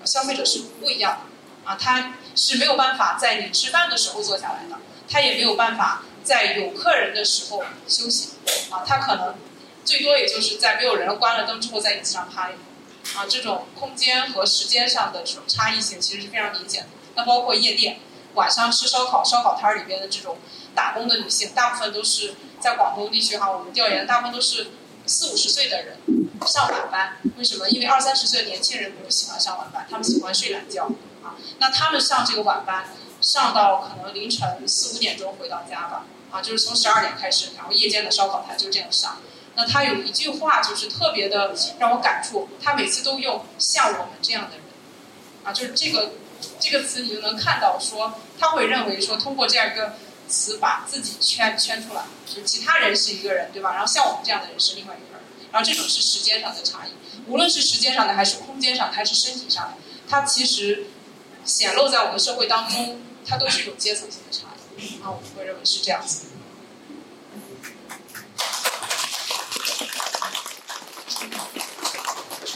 消费者是不一样的啊，他是没有办法在你吃饭的时候坐下来的，他也没有办法在有客人的时候休息啊，他可能最多也就是在没有人关了灯之后在椅子上趴一会啊，这种空间和时间上的这种差异性其实是非常明显的。那包括夜店，晚上吃烧烤，烧烤摊儿里边的这种打工的女性，大部分都是在广东地区哈，我们调研大部分都是四五十岁的人上晚班。为什么？因为二三十岁的年轻人不喜欢上晚班，他们喜欢睡懒觉啊。那他们上这个晚班，上到可能凌晨四五点钟回到家吧，啊，就是从十二点开始，然后夜间的烧烤摊就这样上。那他有一句话就是特别的让我感触，他每次都用“像我们这样的人”，啊，就是这个这个词你就能看到说他会认为说通过这样一个词把自己圈圈出来，就其他人是一个人对吧？然后像我们这样的人是另外一个人，然后这种是时间上的差异，无论是时间上的还是空间上还是身体上的，它其实显露在我们社会当中，它都是有阶层性的差异，啊，我会认为是这样子。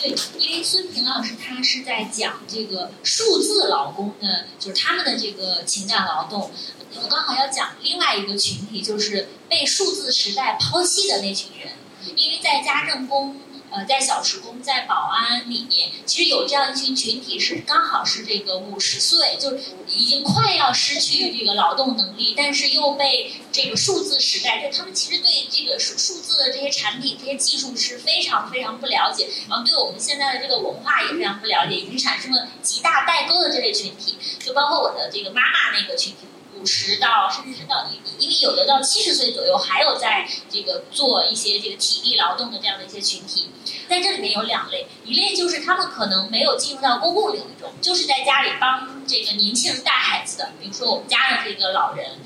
对，因为孙平老师他是在讲这个数字劳工的，就是他们的这个情感劳动。我刚好要讲另外一个群体，就是被数字时代抛弃的那群人，因为在家政工。呃，在小时工、在保安里面，其实有这样一群群体是刚好是这个五十岁，就已经快要失去这个劳动能力，但是又被这个数字时代，就他们其实对这个数数字的这些产品、这些技术是非常非常不了解，然后对我们现在的这个文化也非常不了解，已经产生了极大代沟的这类群体，就包括我的这个妈妈那个群体。五十到甚至是到，因为有的到七十岁左右，还有在这个做一些这个体力劳动的这样的一些群体，在这里面有两类，一类就是他们可能没有进入到公共领域中，就是在家里帮这个年轻人带孩子的，比如说我们家的这个老人，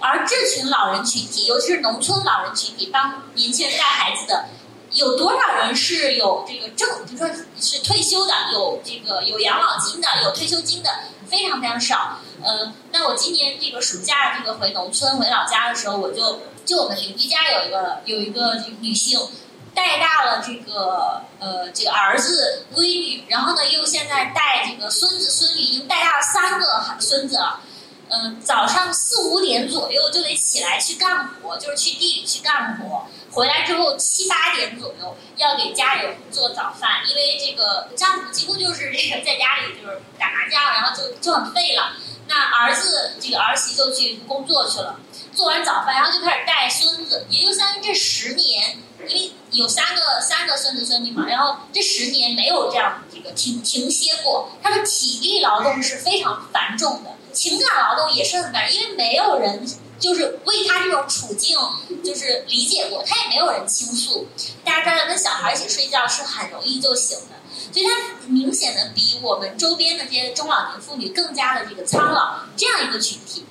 而这群老人群体，尤其是农村老人群体，帮年轻人带孩子的，有多少人是有这个证，比如说是退休的，有这个有养老金的，有退休金的，非常非常少。呃，那我今年这个暑假这个回农村回老家的时候，我就就我们邻居家有一个有一个女性，带大了这个呃这个儿子闺女，然后呢又现在带这个孙子孙女，已经带大了三个孙子了。嗯，早上四五点左右就得起来去干活，就是去地里去干活。回来之后七八点左右要给家人做早饭，因为这个丈夫几乎就是这个在家里就是打麻将，然后就就很废了。那儿子这个儿媳就去工作去了，做完早饭，然后就开始带孙子，也就相当于这十年，因为有三个三个孙子孙女嘛，然后这十年没有这样这个停停歇过，他的体力劳动是非常繁重的，情感劳动也是很繁，因为没有人就是为他这种处境就是理解过，他也没有人倾诉，大家知道跟小孩一起睡觉是很容易就醒的。所以他明显的比我们周边的这些中老年妇女更加的这个苍老，这样一个群体。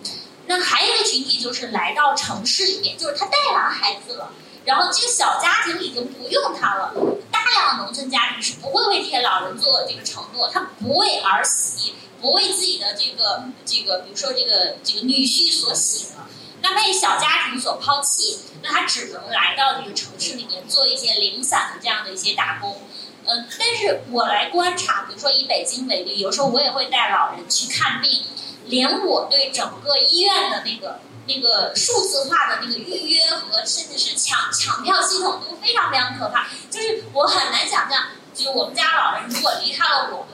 那还有一个群体就是来到城市里面，就是他带完孩子了，然后这个小家庭已经不用他了。大量的农村家庭是不会为这些老人做这个承诺，他不为儿媳，不为自己的这个这个，比如说这个这个女婿所喜了，那被小家庭所抛弃，那他只能来到这个城市里面做一些零散的这样的一些打工。嗯，但是我来观察，比如说以北京为例，有时候我也会带老人去看病，连我对整个医院的那个那个数字化的那个预约和甚至是抢抢票系统都非常非常可怕，就是我很难想象，就是我们家老人如果离开了我们，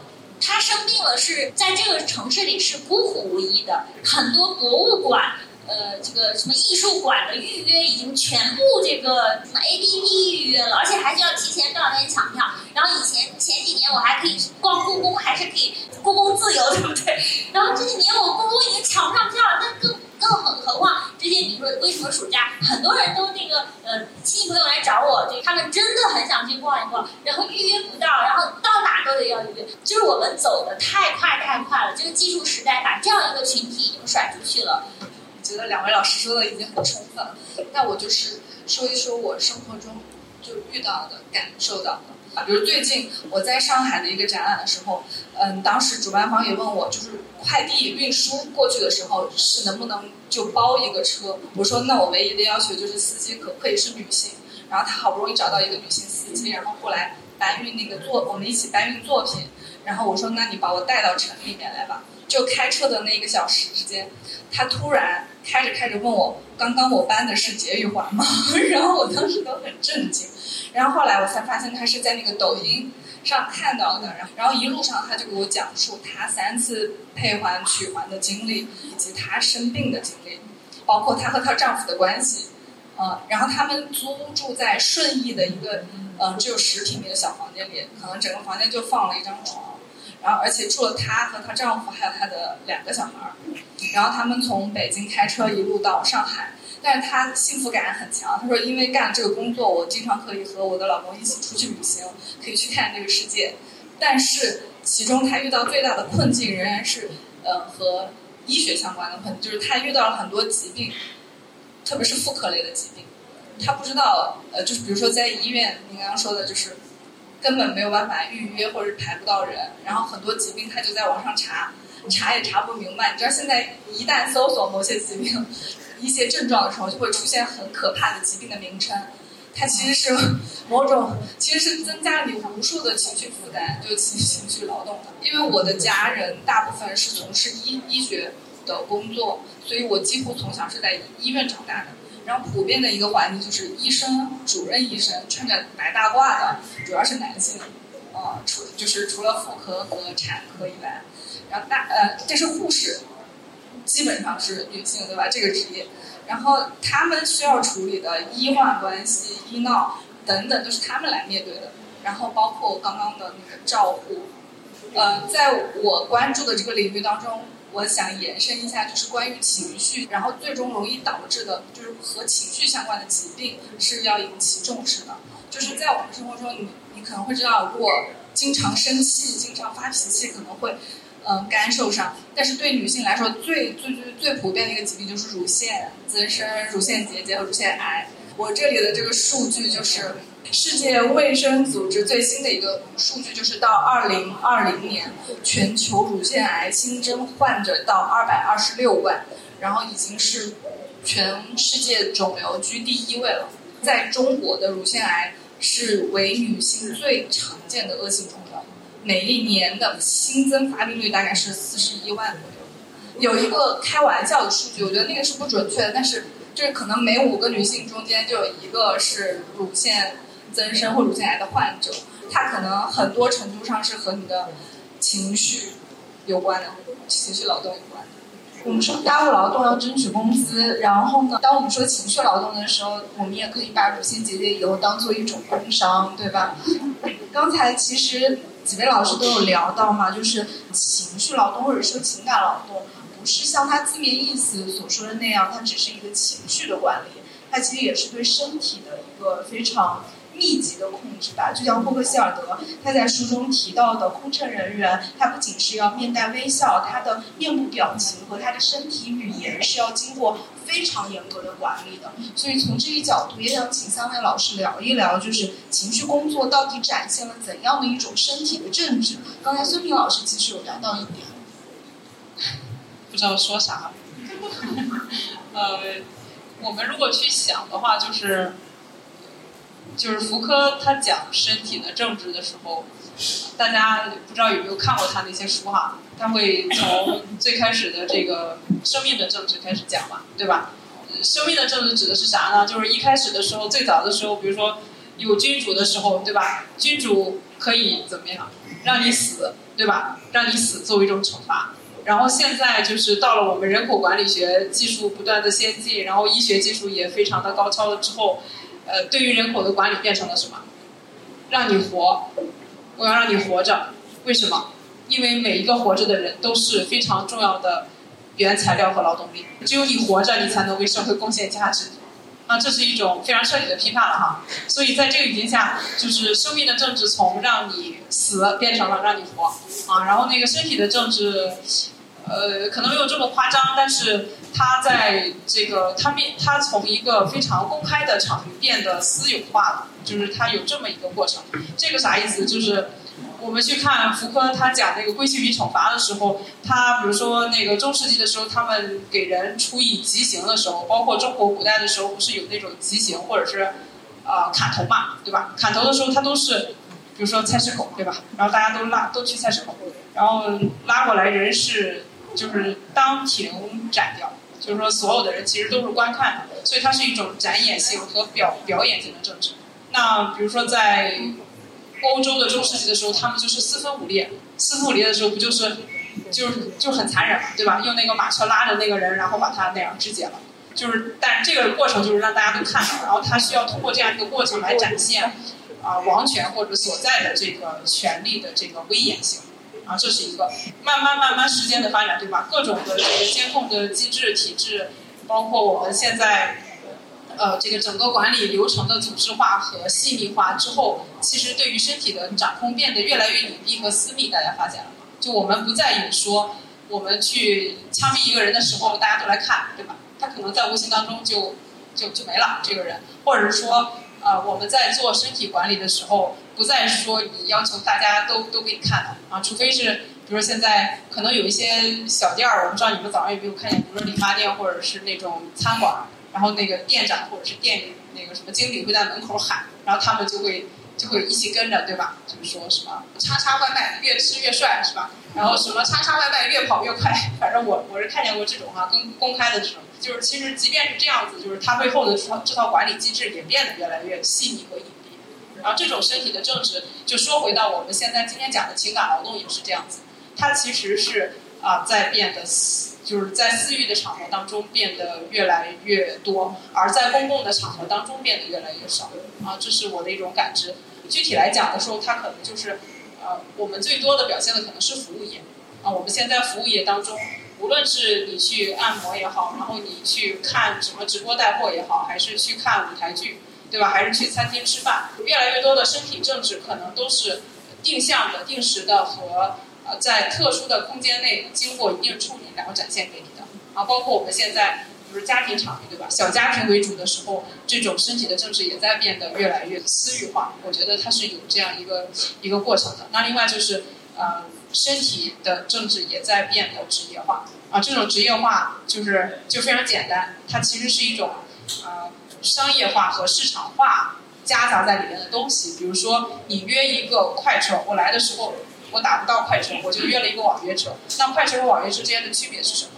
他生病了是在这个城市里是孤苦无依的，很多博物馆。呃，这个什么艺术馆的预约已经全部这个什么 A P P 预约了，而且还是要提前多少天抢票。然后以前前几年我还可以逛故宫，还是可以故宫自由，对不对？然后这几年我故宫已经抢不上票了，但更更何何况这些，你说为什么暑假很多人都那个呃亲戚朋友来找我，就他们真的很想去逛一逛，然后预约不到，然后到哪都得要预约，就是我们走的太快太快了，这个技术时代把这样一个群体已经甩出去了。我觉得两位老师说的已经很充分了，那我就是说一说我生活中就遇到的、感受到的。啊比如最近我在上海的一个展览的时候，嗯，当时主办方也问我，就是快递运输过去的时候是能不能就包一个车？我说那我唯一的要求就是司机可不可以是女性？然后他好不容易找到一个女性司机，然后过来搬运那个作，我们一起搬运作品。然后我说那你把我带到城里面来吧。就开车的那一个小时之间，他突然开着开着问我，刚刚我搬的是节育环吗？然后我当时都很震惊。然后后来我才发现他是在那个抖音上看到的，然后然后一路上他就给我讲述他三次配环取环的经历，以及他生病的经历，包括她和她丈夫的关系。呃，然后他们租住在顺义的一个呃只有十平米的小房间里，可能整个房间就放了一张床，然后而且住了她和她丈夫还有她的两个小孩儿，然后他们从北京开车一路到上海，但是她幸福感很强，她说因为干这个工作，我经常可以和我的老公一起出去旅行，可以去看这个世界，但是其中她遇到最大的困境仍然是呃和医学相关的困境，就是她遇到了很多疾病。特别是妇科类的疾病，他不知道，呃，就是比如说在医院，你刚刚说的，就是根本没有办法预约或者是排不到人，然后很多疾病他就在网上查，查也查不明白。你知道现在一旦搜索某些疾病一些症状的时候，就会出现很可怕的疾病的名称，它其实是某种，其实是增加你无数的情绪负担，就情情绪劳动的。因为我的家人大部分是从事医医学。的工作，所以我几乎从小是在医院长大的。然后普遍的一个环境就是医生、主任医生穿着白大褂的，主要是男性，呃，除就是除了妇科和产科以外，然后大呃，这是护士，基本上是女性，对吧？这个职业，然后他们需要处理的医患关系、医闹等等，都是他们来面对的。然后包括刚刚的那个照护，呃，在我关注的这个领域当中。我想延伸一下，就是关于情绪，然后最终容易导致的，就是和情绪相关的疾病是要引起重视的。就是在我们生活中，你你可能会知道，如果经常生气、经常发脾气，可能会嗯肝受伤。但是对女性来说，最最最最普遍的一个疾病就是乳腺增生、乳腺结节和乳腺癌。我这里的这个数据就是。世界卫生组织最新的一个数据就是，到二零二零年，全球乳腺癌新增患者到二百二十六万，然后已经是全世界肿瘤居第一位了。在中国的乳腺癌是为女性最常见的恶性肿瘤，每一年的新增发病率大概是四十一万左右。有一个开玩笑的数据，我觉得那个是不准确的，但是就是可能每五个女性中间就有一个是乳腺。增生或乳腺癌的患者，他可能很多程度上是和你的情绪有关的，情绪劳动有关。我们说家务劳动要争取工资，然后呢，当我们说情绪劳动的时候，我们也可以把乳腺结节油当做一种工伤，对吧？刚才其实几位老师都有聊到嘛，就是情绪劳动或者说情感劳动，不是像它字面意思所说的那样，它只是一个情绪的管理，它其实也是对身体的一个非常。密集的控制吧，就像霍克希尔德他在书中提到的空乘人员，他不仅是要面带微笑，他的面部表情和他的身体语言是要经过非常严格的管理的。所以从这一角度，也想请三位老师聊一聊，就是情绪工作到底展现了怎样的一种身体的政治？刚才孙平老师其实有聊到一点，不知道说啥。呃，我们如果去想的话，就是。就是福柯他讲身体的政治的时候，大家不知道有没有看过他那些书哈？他会从最开始的这个生命的政治开始讲嘛，对吧？生命的政治指的是啥呢？就是一开始的时候，最早的时候，比如说有君主的时候，对吧？君主可以怎么样？让你死，对吧？让你死作为一种惩罚。然后现在就是到了我们人口管理学技术不断的先进，然后医学技术也非常的高超了之后。呃，对于人口的管理变成了什么？让你活，我要让你活着。为什么？因为每一个活着的人都是非常重要的原材料和劳动力。只有你活着，你才能为社会贡献价值。啊，这是一种非常彻底的批判了哈。所以在这个语境下，就是生命的政治从让你死变成了让你活啊。然后那个身体的政治。呃，可能没有这么夸张，但是他在这个他变他从一个非常公开的场域变得私有化了，就是他有这么一个过程。这个啥意思？就是我们去看福柯他讲那个规训与惩罚的时候，他比如说那个中世纪的时候，他们给人处以极刑的时候，包括中国古代的时候，不是有那种极刑或者是呃砍头嘛，对吧？砍头的时候，他都是比如说菜市口，对吧？然后大家都拉都去菜市口，然后拉过来人是。就是当庭斩掉，就是说所有的人其实都是观看的，所以它是一种展演性和表表演性的政治。那比如说在欧洲的中世纪的时候，他们就是四分五裂，四分五裂的时候不就是就是就很残忍嘛，对吧？用那个马车拉着那个人，然后把他那样肢解了。就是，但这个过程就是让大家都看到，然后他需要通过这样一个过程来展现啊王权或者所在的这个权力的这个威严性。啊，这是一个慢慢慢慢时间的发展，对吧？各种的这个监控的机制体制，包括我们现在。呃，这个整个管理流程的组织化和细密化之后，其实对于身体的掌控变得越来越隐蔽和私密。大家发现了吗？就我们不再有说，我们去枪毙一个人的时候，大家都来看，对吧？他可能在无形当中就就就没了这个人，或者是说，呃，我们在做身体管理的时候，不再说你要求大家都都给你看的啊，除非是，比如说现在可能有一些小店儿，我不知道你们早上有没有看见，比如说理发店或者是那种餐馆。然后那个店长或者是店那个什么经理会在门口喊，然后他们就会就会一起跟着，对吧？就是说什么叉叉外卖越吃越帅，是吧？然后什么叉叉外卖越跑越快，反正我我是看见过这种哈，更公开的这种，就是其实即便是这样子，就是它背后的这套这套管理机制也变得越来越细腻和隐。然后这种身体的政治，就说回到我们现在今天讲的情感劳动也是这样子，它其实是啊在变得。就是在私域的场合当中变得越来越多，而在公共的场合当中变得越来越少啊，这是我的一种感知。具体来讲的时候，它可能就是，呃，我们最多的表现的可能是服务业啊。我们现在服务业当中，无论是你去按摩也好，然后你去看什么直播带货也好，还是去看舞台剧，对吧？还是去餐厅吃饭，越来越多的身体政治可能都是定向的、定时的和。呃，在特殊的空间内经过一定处理，然后展现给你的啊，包括我们现在比如家庭场域，对吧？小家庭为主的时候，这种身体的政治也在变得越来越私域化。我觉得它是有这样一个一个过程的。那另外就是，呃，身体的政治也在变得职业化啊。这种职业化就是就非常简单，它其实是一种呃商业化和市场化夹杂在里面的东西。比如说，你约一个快车，我来的时候。我打不到快车，我就约了一个网约车。那快车和网约车之间的区别是什么？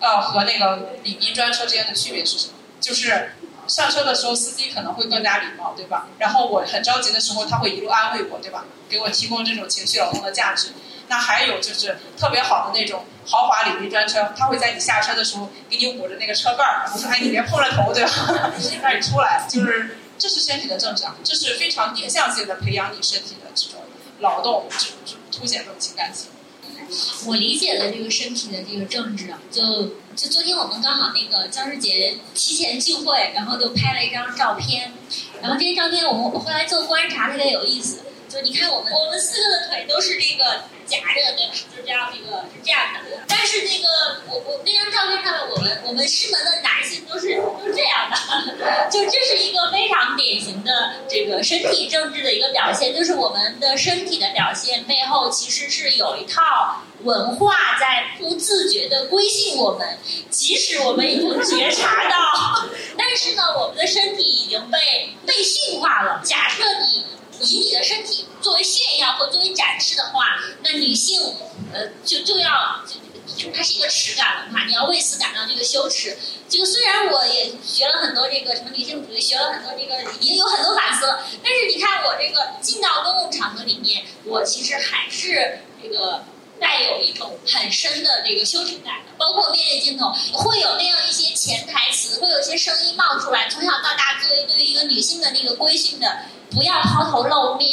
呃，和那个礼宾专车之间的区别是什么？就是上车的时候，司机可能会更加礼貌，对吧？然后我很着急的时候，他会一路安慰我，对吧？给我提供这种情绪劳动的价值。那还有就是特别好的那种豪华礼宾专车，他会在你下车的时候给你捂着那个车盖儿，然后说：“哎，你别碰了头，对吧？让你出来。”就是这是身体的政治啊，这是非常定向性的培养你身体的这种劳动。凸显这种情感性。我理解的这个身体的这个政治啊，就就昨天我们刚好那个教师节提前聚会，然后就拍了一张照片，然后这些照片我们我后来做观察特别有意思，你看我们我们四个的腿都是这个夹着，对吧？就这样一个是这样的，但是那个我我那张照片上面我们我们师门的男性都是都是这样的，就这是一个非常典型的这个身体政治的一个表现，就是我们的身体的表现背后其实是有一套文化在不自觉的规训我们，即使我们已经觉察到，但是呢，我们的身体已经被被驯化了。假设你。以你的身体作为炫耀或作为展示的话，那女性，呃，就就要就它是一个耻感文化，你要为此感到这个羞耻。这个虽然我也学了很多这个什么女性主义，学了很多这个已经有很多反思了，但是你看我这个进到公共场合里面，我其实还是这个。带有一种很深的这个羞耻感，包括面对镜头，会有那样一些潜台词，会有一些声音冒出来。从小到大，作为对于一个女性的那个规训的，不要抛头露面。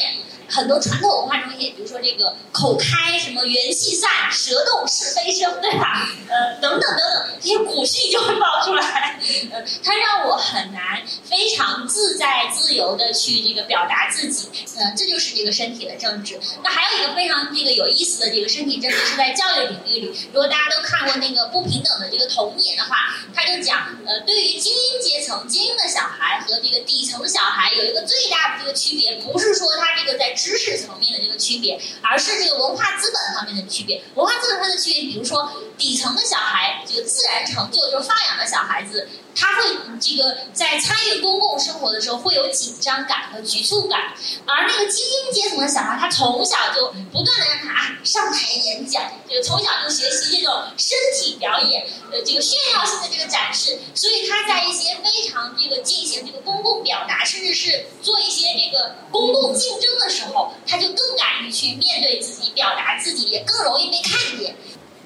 很多传统文化中也，比如说这个口开什么元气散，舌动是非声，对吧？呃，等等等等，这些古训就会冒出来。呃，它让我很难非常自在自由的去这个表达自己。呃，这就是这个身体的政治。那还有一个非常这个有意思的这个身体政治是在教育领域里。如果大家都看过那个不平等的这个童年的话，他就讲，呃，对于精英阶层、精英的小孩和这个底层小孩有一个最大的这个区别，不是说他这个在。知识层面的这个区别，而是这个文化资本方面的区别。文化资本上的区别，比如说底层的小孩，这个自然成就就是放养的小孩子，他会这个在参与公共生活的时候会有紧张感和局促感。而那个精英阶层的小孩，他从小就不断的让他上台演讲，就从小就学习这种身体表演，呃，这个炫耀性的这个展示，所以他在一些非常这个进行这个公共表达，甚至是做一些这个公共竞争的时候，后他就更敢于去面对自己，表达自己，也更容易被看见。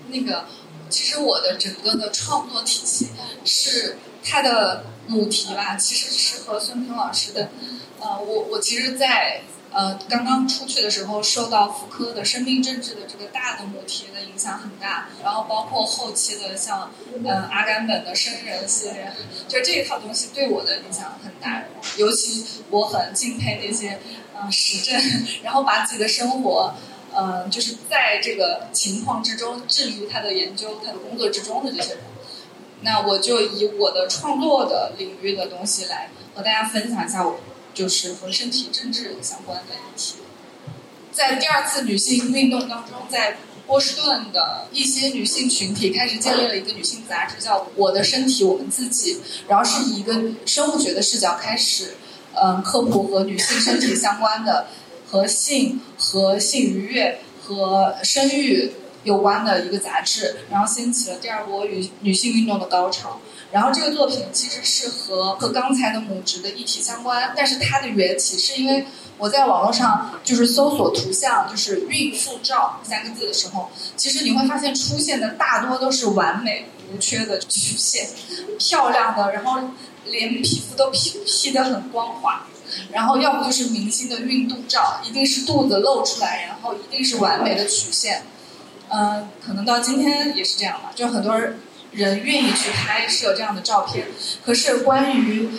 那个，其实我的整个的创作体系是它的母题吧，其实是和孙平老师的，呃，我我其实，在呃刚刚出去的时候，受到福柯的生命政治的这个大的母题的影响很大，然后包括后期的像呃阿甘本的生人系列，就这一套东西对我的影响很大，尤其我很敬佩那些啊实证，然后把自己的生活。嗯，就是在这个情况之中置于他的研究、他的工作之中的这些人，那我就以我的创作的领域的东西来和大家分享一下，我就是和身体政治相关的议题。在第二次女性运动当中，在波士顿的一些女性群体开始建立了一个女性杂志，叫《我的身体我们自己》，然后是以一个生物学的视角开始，嗯，科普和女性身体相关的。和性、和性愉悦、和生育有关的一个杂志，然后掀起了第二波女女性运动的高潮。然后这个作品其实是和和刚才的母职的议题相关，但是它的缘起是因为我在网络上就是搜索图像，就是“孕妇照”三个字的时候，其实你会发现出现的大多都是完美无缺的曲线，漂亮的，然后连皮肤都 P P 的很光滑。然后要不就是明星的孕肚照，一定是肚子露出来，然后一定是完美的曲线。嗯，可能到今天也是这样吧，就很多人愿意去拍摄这样的照片。可是关于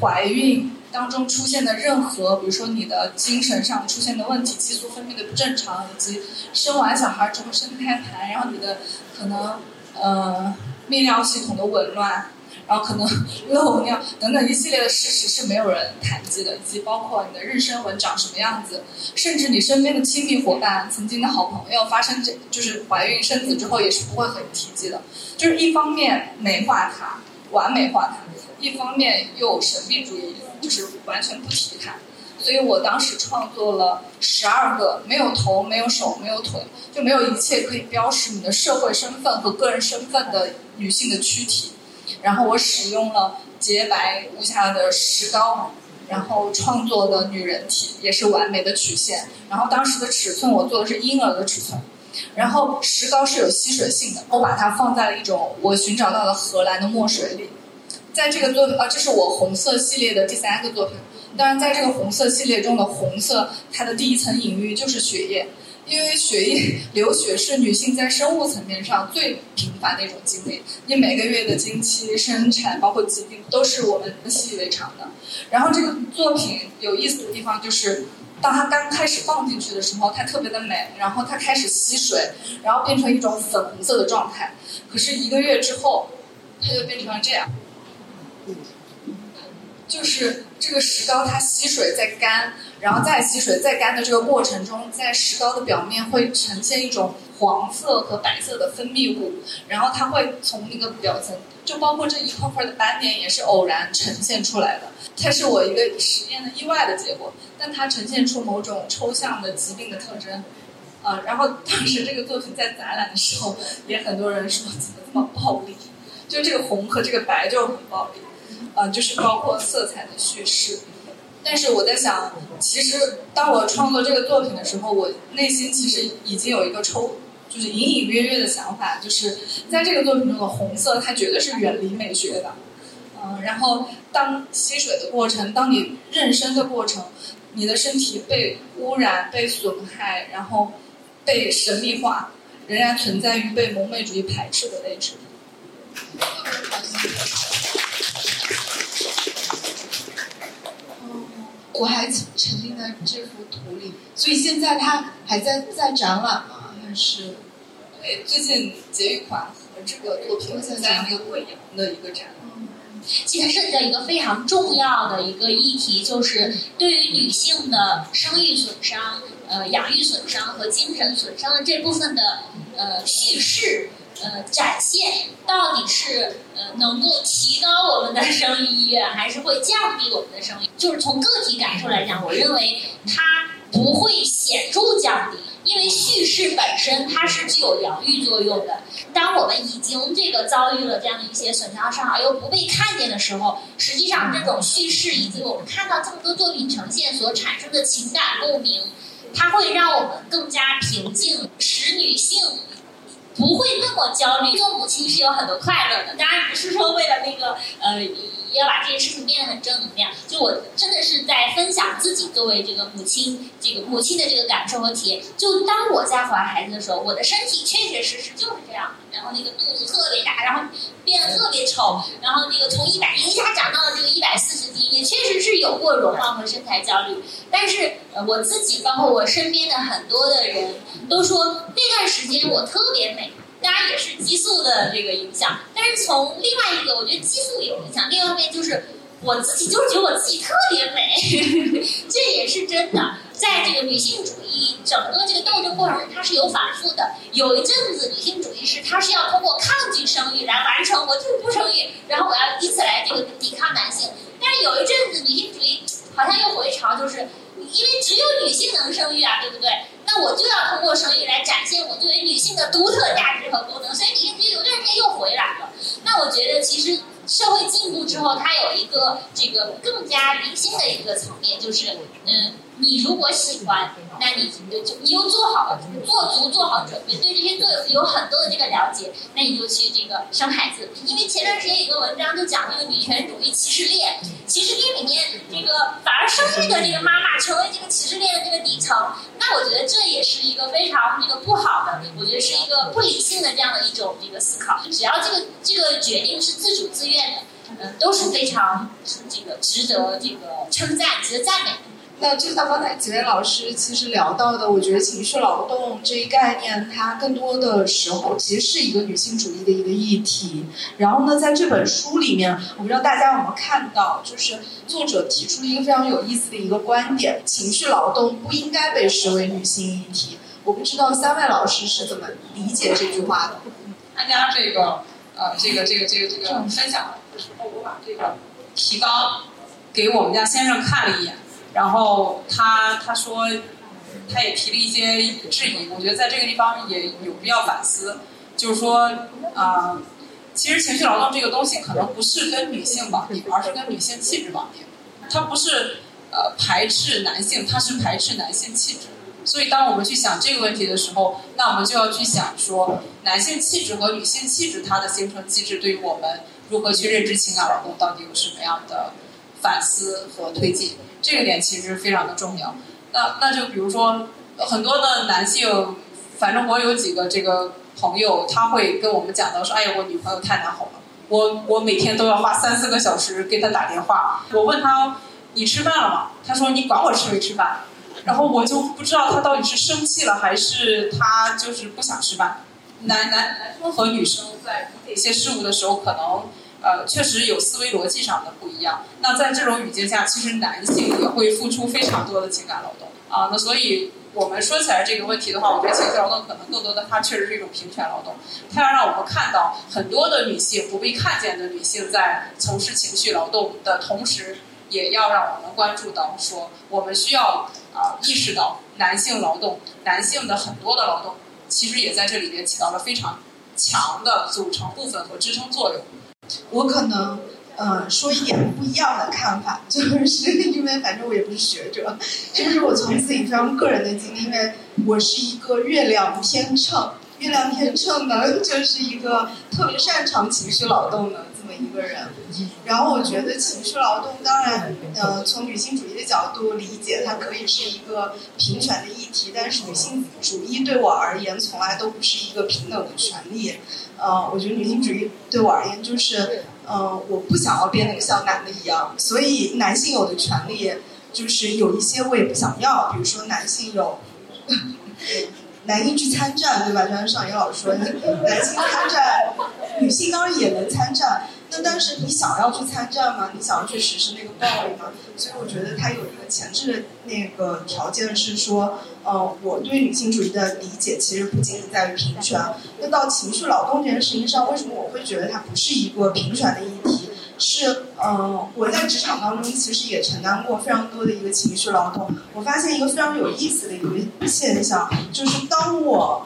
怀孕当中出现的任何，比如说你的精神上出现的问题，激素分泌的不正常，以及生完小孩之后生胎盘，然后你的可能呃泌尿系统的紊乱。然后可能漏尿等等一系列的事实是没有人谈及的，以及包括你的妊娠纹长什么样子，甚至你身边的亲密伙伴、曾经的好朋友发生这就是怀孕生子之后也是不会很提及的。就是一方面美化它、完美化它，一方面又神秘主义，就是完全不提它。所以我当时创作了十二个没有头、没有手、没有腿，就没有一切可以标识你的社会身份和个人身份的女性的躯体。然后我使用了洁白无瑕的石膏，然后创作的女人体也是完美的曲线。然后当时的尺寸我做的是婴儿的尺寸，然后石膏是有吸水性的，我把它放在了一种我寻找到的荷兰的墨水里。在这个作品啊，这是我红色系列的第三个作品。当然，在这个红色系列中的红色，它的第一层隐喻就是血液。因为血液流血是女性在生物层面上最频繁的一种经历，你每个月的经期、生产，包括疾病，都是我们习以为常的。然后这个作品有意思的地方就是，当它刚开始放进去的时候，它特别的美，然后它开始吸水，然后变成一种粉红色的状态。可是一个月之后，它就变成了这样。就是这个石膏，它吸水再干，然后再吸水再干的这个过程中，在石膏的表面会呈现一种黄色和白色的分泌物，然后它会从那个表层，就包括这一块块的斑点也是偶然呈现出来的。它是我一个实验的意外的结果，但它呈现出某种抽象的疾病的特征。啊，然后当时这个作品在展览的时候，也很多人说怎么这么暴力，就这个红和这个白就很暴力。呃，就是包括色彩的叙事，但是我在想，其实当我创作这个作品的时候，我内心其实已经有一个抽，就是隐隐约约的想法，就是在这个作品中的红色，它绝对是远离美学的。嗯，然后当吸水的过程，当你妊娠的过程，你的身体被污染、被损害，然后被神秘化，仍然存在于被蒙昧主义排斥的位置。我还沉浸在这幅图里，所以现在它还在在展览吗？还是？对，最近结余款和这个作品在那个贵阳的一个展。其实涉及到一个非常重要的一个议题，就是对于女性的生育损伤、呃养育损伤和精神损伤的这部分的呃叙事。呃，展现到底是呃能够提高我们的生育意愿，还是会降低我们的生育？就是从个体感受来讲，我认为它不会显著降低，因为叙事本身它是具有疗愈作用的。当我们已经这个遭遇了这样的一些损伤伤害又不被看见的时候，实际上这种叙事以及我们看到这么多作品呈现所产生的情感共鸣，它会让我们更加平静，使女性不会那么焦虑。做母亲是有很多快乐的，当然不是说为了那个呃。要把这件事情变得很正能量，就我真的是在分享自己作为这个母亲，这个母亲的这个感受和体验。就当我在怀孩子的时候，我的身体确确实实就是这样，然后那个肚子特别大，然后变得特别丑，然后那个从一百一下长到了这个一百四十斤，也确实是有过容貌和身材焦虑。但是，我自己包括我身边的很多的人都说那段时间我特别美。当然也是激素的这个影响，但是从另外一个，我觉得激素有影响。另外一方面就是我自己就是觉得我自己特别美，这也是真的。在这个女性主义整个这个斗争过程中，它是有反复的。有一阵子女性主义是它是要通过抗拒生育来完成，我就不生育，然后我要以此来这个抵抗男性。但是有一阵子女性主义好像又回潮，就是因为只有女性能生育啊，对不对？那我就要通过生育来展现我作为女性的独特价值和功能，所以你你有段时间又回来了。那我觉得其实社会进步之后，它有一个这个更加理性的一个层面，就是嗯。你如果喜欢，那你就就你又做好了做足做好准备，对这些做有有很多的这个了解，那你就去这个生孩子。因为前段时间有个文章就讲这个女权主义歧视链，歧视链里面这个反而生育的这个妈妈成为这个歧视链的这个底层，我觉得这也是一个非常那个不好的，我觉得是一个不理性的这样的一种这个思考。只要这个这个决定是自主自愿的，嗯，都是非常这个值得这个称赞、值得赞美。那就像刚才几位老师其实聊到的，我觉得情绪劳动这一概念，它更多的时候其实是一个女性主义的一个议题。然后呢，在这本书里面，我不知道大家有没有看到，就是作者提出了一个非常有意思的一个观点：情绪劳动不应该被视为女性议题。我不知道三位老师是怎么理解这句话的？参加这个呃，这个这个这个这个分享的时候，我把这个提纲给我们家先生看了一眼。然后他他说，他也提了一些质疑，我觉得在这个地方也有必要反思，就是说啊，其实情绪劳动这个东西可能不是跟女性绑定，而是跟女性气质绑定，它不是呃排斥男性，它是排斥男性气质。所以当我们去想这个问题的时候，那我们就要去想说，男性气质和女性气质它的形成机制对于我们如何去认知情感劳动到底有什么样的反思和推进。这个点其实非常的重要。那那就比如说，很多的男性，反正我有几个这个朋友，他会跟我们讲到说：“哎呀，我女朋友太难哄了，我我每天都要花三四个小时给她打电话。”我问他：“你吃饭了吗？”他说：“你管我吃没吃饭。”然后我就不知道他到底是生气了，还是他就是不想吃饭。男男男生和女生在理解一些事物的时候，可能。呃，确实有思维逻辑上的不一样。那在这种语境下，其实男性也会付出非常多的情感劳动啊。那所以我们说起来这个问题的话，我觉得情绪劳动可能更多的它确实是一种平权劳动，它要让我们看到很多的女性不被看见的女性在从事情绪劳动的同时，也要让我们关注到说，我们需要啊意识到男性劳动，男性的很多的劳动其实也在这里面起到了非常强的组成部分和支撑作用。我可能，呃，说一点不一样的看法，就是因为反正我也不是学者，就是我从自己非常个人的经历，因为我是一个月亮天秤，月亮天秤呢，就是一个特别擅长情绪劳动的这么一个人。然后我觉得情绪劳动，当然，呃，从女性主义的角度理解，它可以是一个平权的议题，但是女性主义对我而言，从来都不是一个平等的权利。呃，我觉得女性主义对我而言就是，呃，我不想要变得像男的一样，所以男性有的权利就是有一些我也不想要，比如说男性有男性去参战，对吧？就像上野老师说，男性参战，女性当然也能参战。那但是你想要去参战吗？你想要去实施那个暴力吗？所以我觉得它有一个前置的那个条件是说，呃，我对女性主义的理解其实不仅仅在于平权。那到情绪劳动这件事情上，为什么我会觉得它不是一个平权的议题？是，嗯，我在职场当中其实也承担过非常多的一个情绪劳动。我发现一个非常有意思的一个现象，就是当我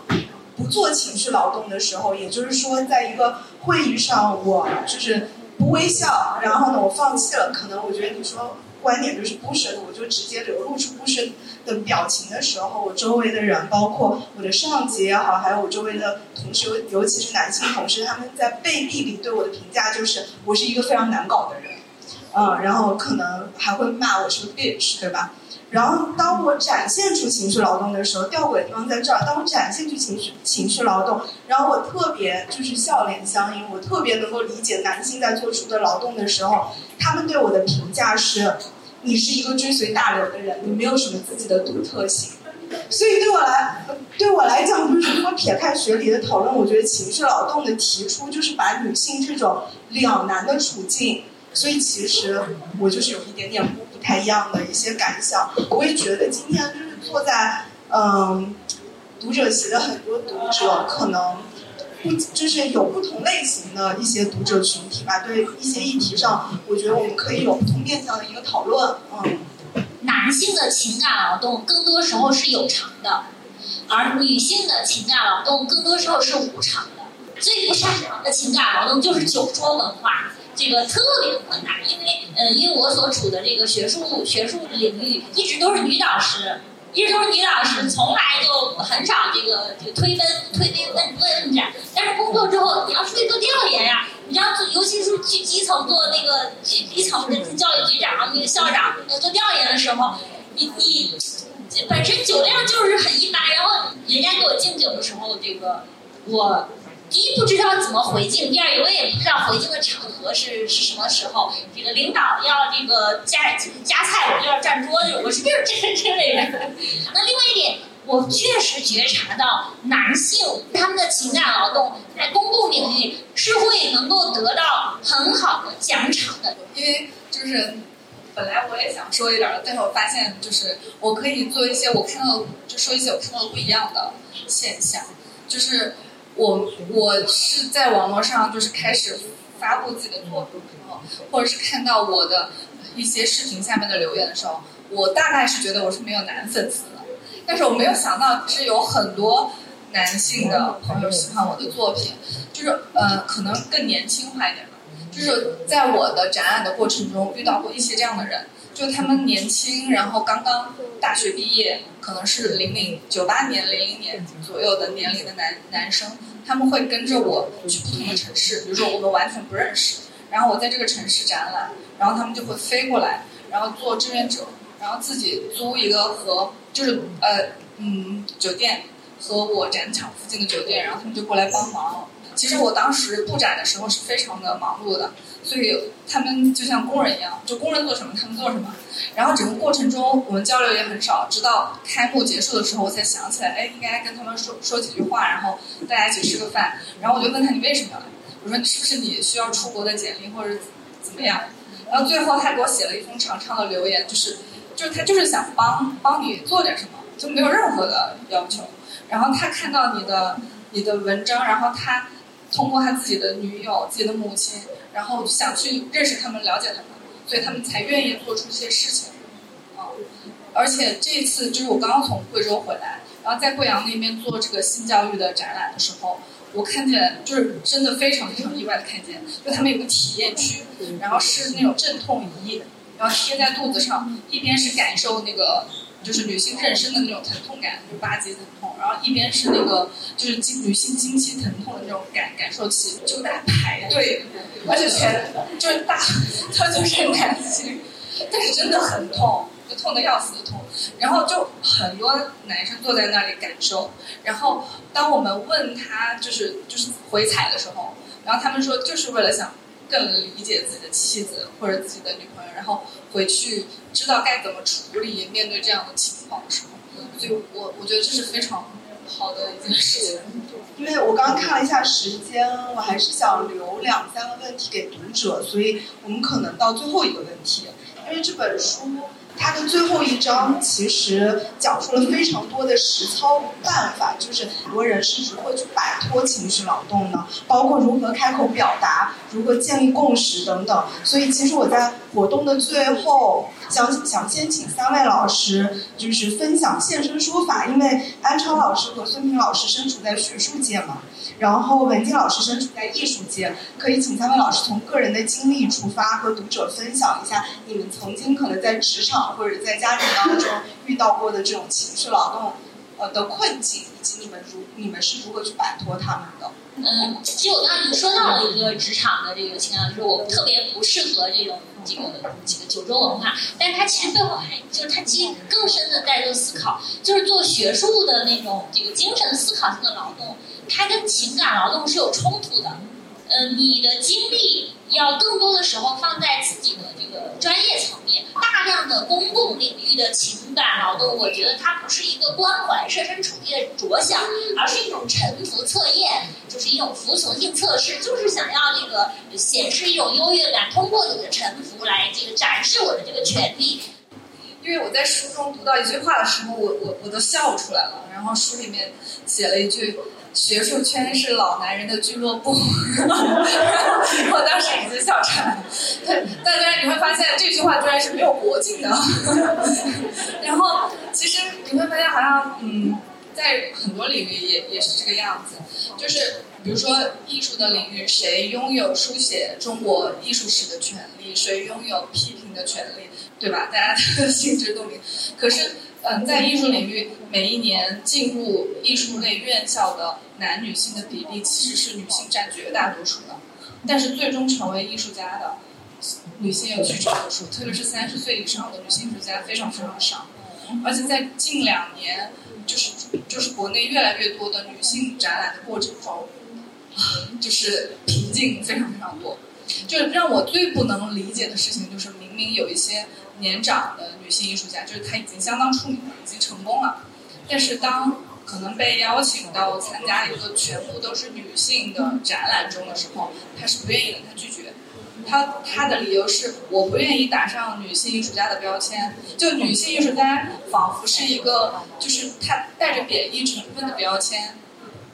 不做情绪劳动的时候，也就是说，在一个会议上，我就是不微笑，然后呢，我放弃了。可能我觉得你说观点就是不深，我就直接流露出不深的表情的时候，我周围的人，包括我的上级也好，还有我周围的同事，尤尤其是男性同事，他们在背地里对我的评价就是我是一个非常难搞的人，嗯，然后可能还会骂我是个 bitch，对吧？然后当我展现出情绪劳动的时候，吊诡的地方在这儿。当我展现出情绪情绪劳动，然后我特别就是笑脸相迎，我特别能够理解男性在做出的劳动的时候，他们对我的评价是。你是一个追随大流的人，你没有什么自己的独特性，所以对我来，对我来讲，就是如果撇开学理的讨论，我觉得情绪劳动的提出，就是把女性这种两难的处境，所以其实我就是有一点点不不太一样的一些感想。我也觉得今天就是坐在嗯读者席的很多读者可能。不就是有不同类型的一些读者群体吧，对一些议题上，我觉得我们可以有不同面向的一个讨论。嗯，男性的情感劳动更多时候是有偿的，而女性的情感劳动更多时候是无偿的。最不擅长的情感劳动就是酒桌文化，这个特别困难，因为呃，因为我所处的这个学术学术领域一直都是女导师。一直都是女老师，从来就很少这个这个推分、推杯问问斩。但是工作之后，你要出去做调研呀，你要做尤其是去基层做那个基基层的教育局长、那个校长做调研的时候，你你本身酒量就是很一般，然后人家给我敬酒的时候，这个我。第一不知道怎么回敬，第二我也不知道回敬的场合是是什么时候。这个领导要这个夹夹菜，我就要站桌子，我是就是这这类人。那另外一点，我确实觉察到男性他们的情感劳动在公共领域是会能够得到很好的奖赏的。因为就是本来我也想说一点，但是我发现就是我可以做一些我看到就说一些我看到的不一样的现象，就是。我我是在网络上就是开始发布自己的作品的时候，或者是看到我的一些视频下面的留言的时候，我大概是觉得我是没有男粉丝的，但是我没有想到是有很多男性的朋友喜欢我的作品，就是呃可能更年轻化一点吧，就是在我的展览的过程中遇到过一些这样的人。就他们年轻，然后刚刚大学毕业，可能是零零九八年、零零年左右的年龄的男男生，他们会跟着我去不同的城市，比如说我们完全不认识，然后我在这个城市展览，然后他们就会飞过来，然后做志愿者，然后自己租一个和就是呃嗯酒店和我展场附近的酒店，然后他们就过来帮忙。其实我当时布展的时候是非常的忙碌的。所以他们就像工人一样，就工人做什么他们做什么。然后整个过程中我们交流也很少，直到开幕结束的时候我才想起来，哎，应该跟他们说说几句话，然后大家一起吃个饭。然后我就问他你为什么要来？我说是不是你需要出国的简历或者怎么样？然后最后他给我写了一封长长的留言，就是就是他就是想帮帮你做点什么，就没有任何的要求。然后他看到你的你的文章，然后他通过他自己的女友、自己的母亲。然后想去认识他们，了解他们，所以他们才愿意做出一些事情，啊！而且这一次就是我刚刚从贵州回来，然后在贵阳那边做这个性教育的展览的时候，我看见就是真的非常非常意外的看见，就他们有个体验区，然后是那种镇痛仪，然后贴在肚子上，一边是感受那个。就是女性妊娠的那种疼痛感，就八级疼痛，然后一边是那个就是经女性经期疼痛的那种感感受器，就在排队，而且全就是大，他就是男性，但是真的很痛，就痛的要死的痛，然后就很多男生坐在那里感受，然后当我们问他就是就是回踩的时候，然后他们说就是为了想。更理解自己的妻子或者自己的女朋友，然后回去知道该怎么处理面对这样的情况的时候，所以我我觉得这是非常好的一件事情。因为我刚刚看了一下时间，我还是想留两三个问题给读者，所以我们可能到最后一个问题。因为这本书它的最后一章其实讲述了非常多的实操办法，就是很多人是如何去摆脱情绪劳动呢？包括如何开口表达，如何建立共识等等。所以，其实我在活动的最后，想想先请三位老师就是分享现身说法，因为安超老师和孙平老师身处在学术界嘛。然后文静老师身处在艺术界，可以请三位老师从个人的经历出发，和读者分享一下你们曾经可能在职场或者在家庭当中遇到过的这种情绪劳动，呃的困境，以及你们如你们是如何去摆脱他们的。嗯，其实我刚刚已经说到了一个职场的这个情况，就是我特别不适合这种这个这个九州文化，但是它其实背后还就是它其实更深的在做思考，就是做学术的那种这个精神思考性的劳动。它跟情感劳动是有冲突的，嗯，你的经历要更多的时候放在自己的这个专业层面，大量的公共领域的情感劳动，我觉得它不是一个关怀设身处地的着想，而是一种臣服测验，就是一种服从性测试，就是想要这个显示一种优越感，通过你的臣服来这个展示我的这个权利。因为我在书中读到一句话的时候，我我我都笑出来了，然后书里面写了一句。学术圈是老男人的俱乐部，我当时已经笑岔了。对，大家你会发现这句话居然是没有国境的。然后，其实你会发现，好像嗯，在很多领域也也是这个样子。就是比如说艺术的领域，谁拥有书写中国艺术史的权利？谁拥有批评的权利？对吧？大家都心知肚明。可是。嗯，在艺术领域，每一年进入艺术类院校的男女性的比例其实是女性占绝大多数的，但是最终成为艺术家的女性有屈指可数，特别是三十岁以上的女性艺术家非常非常少，而且在近两年，就是就是国内越来越多的女性展览的过程中，就是瓶颈非常非常多，就让我最不能理解的事情就是明明有一些。年长的女性艺术家，就是她已经相当出名了，已经成功了。但是当可能被邀请到参加一个全部都是女性的展览中的时候，她是不愿意的，她拒绝。她她的理由是我不愿意打上女性艺术家的标签。就女性艺术家仿佛是一个，就是她带着贬义成分的标签。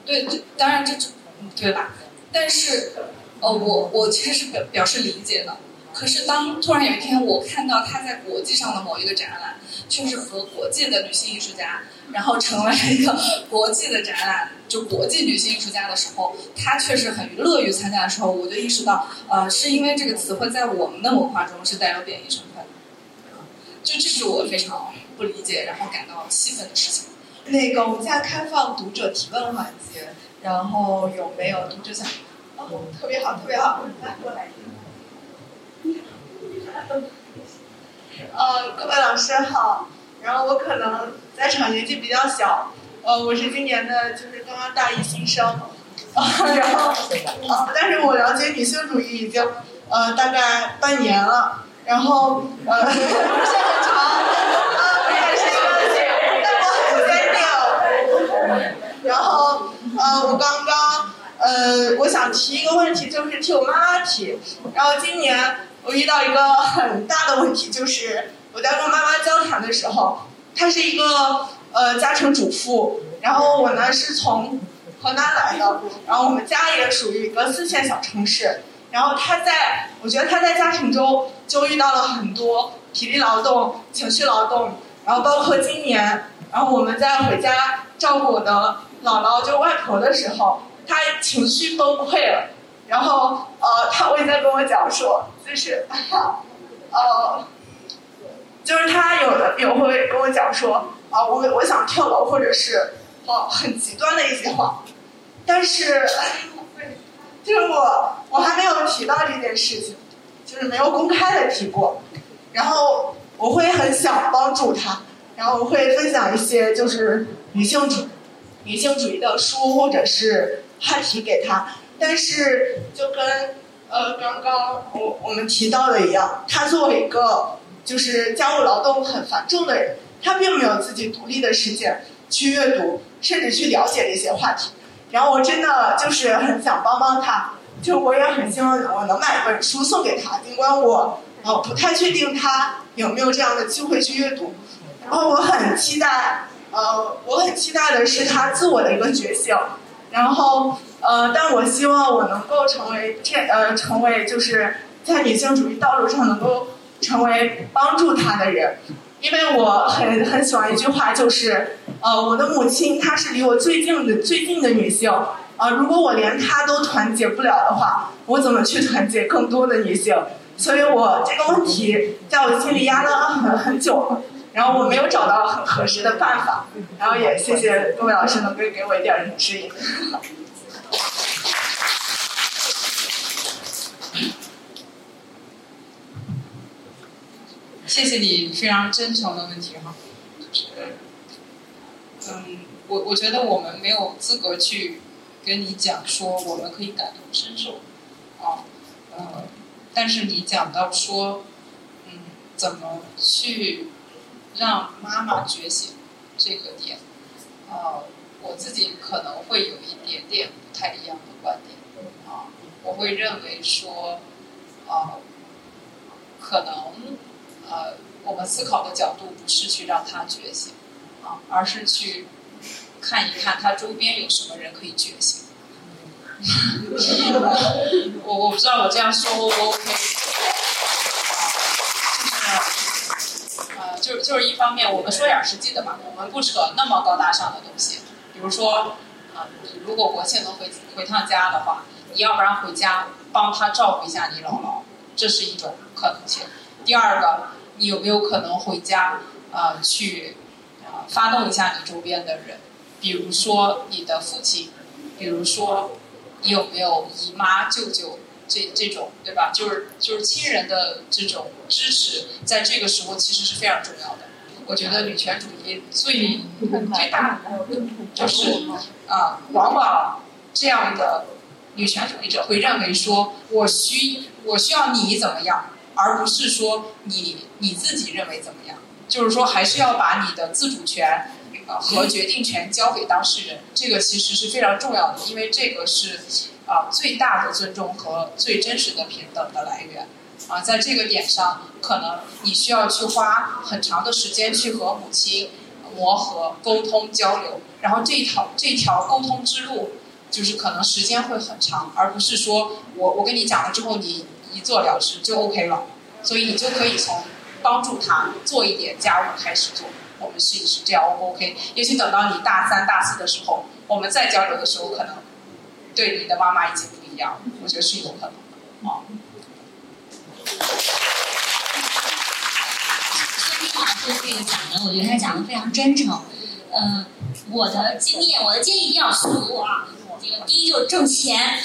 对，当然这这，对吧？但是，呃，我我其实是表表示理解的。可是，当突然有一天我看到他在国际上的某一个展览，却是和国际的女性艺术家，然后成为一个国际的展览，就国际女性艺术家的时候，他确实很乐于参加的时候，我就意识到，呃，是因为这个词汇在我们的文化中是带有贬义成分的，就这是我非常不理解，然后感到气愤的事情。那个，我们现在开放读者提问环节，然后有没有读者想？哦，特别好，特别好，来过来。呃，各位老师好。然后我可能在场年纪比较小，呃，我是今年的，就是刚刚大一新生。然后，呃，但是我了解女性主义已经呃大概半年了。然后，呃，不是很长，呃，也是一个但我很坚定。然后，呃，我刚刚，呃，我想提一个问题，就是替我妈妈提。然后今年。我遇到一个很大的问题，就是我在跟妈妈交谈的时候，她是一个呃家庭主妇，然后我呢是从河南来的，然后我们家也属于一个四线小城市，然后她在，我觉得她在家庭中就遇到了很多体力劳动、情绪劳动，然后包括今年，然后我们在回家照顾我的姥姥就外婆的时候，她情绪崩溃了。然后，呃，他会在跟我讲说，就是，呃，就是他有的有会跟我讲说，啊，我我想跳楼，或者是，哦，很极端的一些话，但是，就是我我还没有提到这件事情，就是没有公开的提过，然后我会很想帮助他，然后我会分享一些就是女性主女性主义的书或者是话题给他。但是，就跟呃刚刚我我们提到的一样，他作为一个就是家务劳动很繁重的人，他并没有自己独立的时间去阅读，甚至去了解这些话题。然后我真的就是很想帮帮他，就我也很希望我能买一本书送给他，尽管我呃，不太确定他有没有这样的机会去阅读。然后我很期待，呃，我很期待的是他自我的一个觉醒。然后，呃，但我希望我能够成为这，呃，成为就是在女性主义道路上能够成为帮助她的人。因为我很很喜欢一句话，就是，呃，我的母亲她是离我最近的最近的女性，啊，如果我连她都团结不了的话，我怎么去团结更多的女性？所以我这个问题在我心里压了很很久，然后我没有找到很合适的办法，然后也谢谢各位老师能够给我一点指引。谢谢你非常真诚的问题哈，嗯，我我觉得我们没有资格去跟你讲说我们可以感同身受，啊，呃，但是你讲到说，嗯，怎么去让妈妈觉醒这个点，呃，我自己可能会有一点点不太一样的观点，啊，我会认为说，啊，可能。呃，我们思考的角度不是去让他觉醒，啊，而是去看一看他周边有什么人可以觉醒。我我不知道我这样说 O 不 OK？就是，就是一方面，我们说点实际的嘛，我们不扯那么高大上的东西。比如说，啊，你如果国庆能回回趟家的话，你要不然回家帮他照顾一下你姥姥，这是一种可能性。第二个。你有没有可能回家啊？去啊，发动一下你周边的人，比如说你的父亲，比如说你有没有姨妈、舅舅这这种，对吧？就是就是亲人的这种支持，在这个时候其实是非常重要的。我觉得女权主义最最大的就是啊，往往这样的女权主义者会认为说，我需我需要你怎么样。而不是说你你自己认为怎么样，就是说还是要把你的自主权呃和决定权交给当事人，这个其实是非常重要的，因为这个是啊最大的尊重和最真实的平等的来源啊，在这个点上，可能你需要去花很长的时间去和母亲磨合、沟通、交流，然后这条这条沟通之路，就是可能时间会很长，而不是说我我跟你讲了之后你。一做了之就 OK 了，所以你就可以从帮助他做一点家务开始做。我们试一试，这样 O 不 OK？也许等到你大三、大四的时候，我们再交流的时候，可能对你的妈妈已经不一样。我觉得是有可能的。啊。孙老师这个讲的，我觉得他讲的非常真诚。嗯，我的经验，我的建议比较俗啊。这个第一就是挣钱，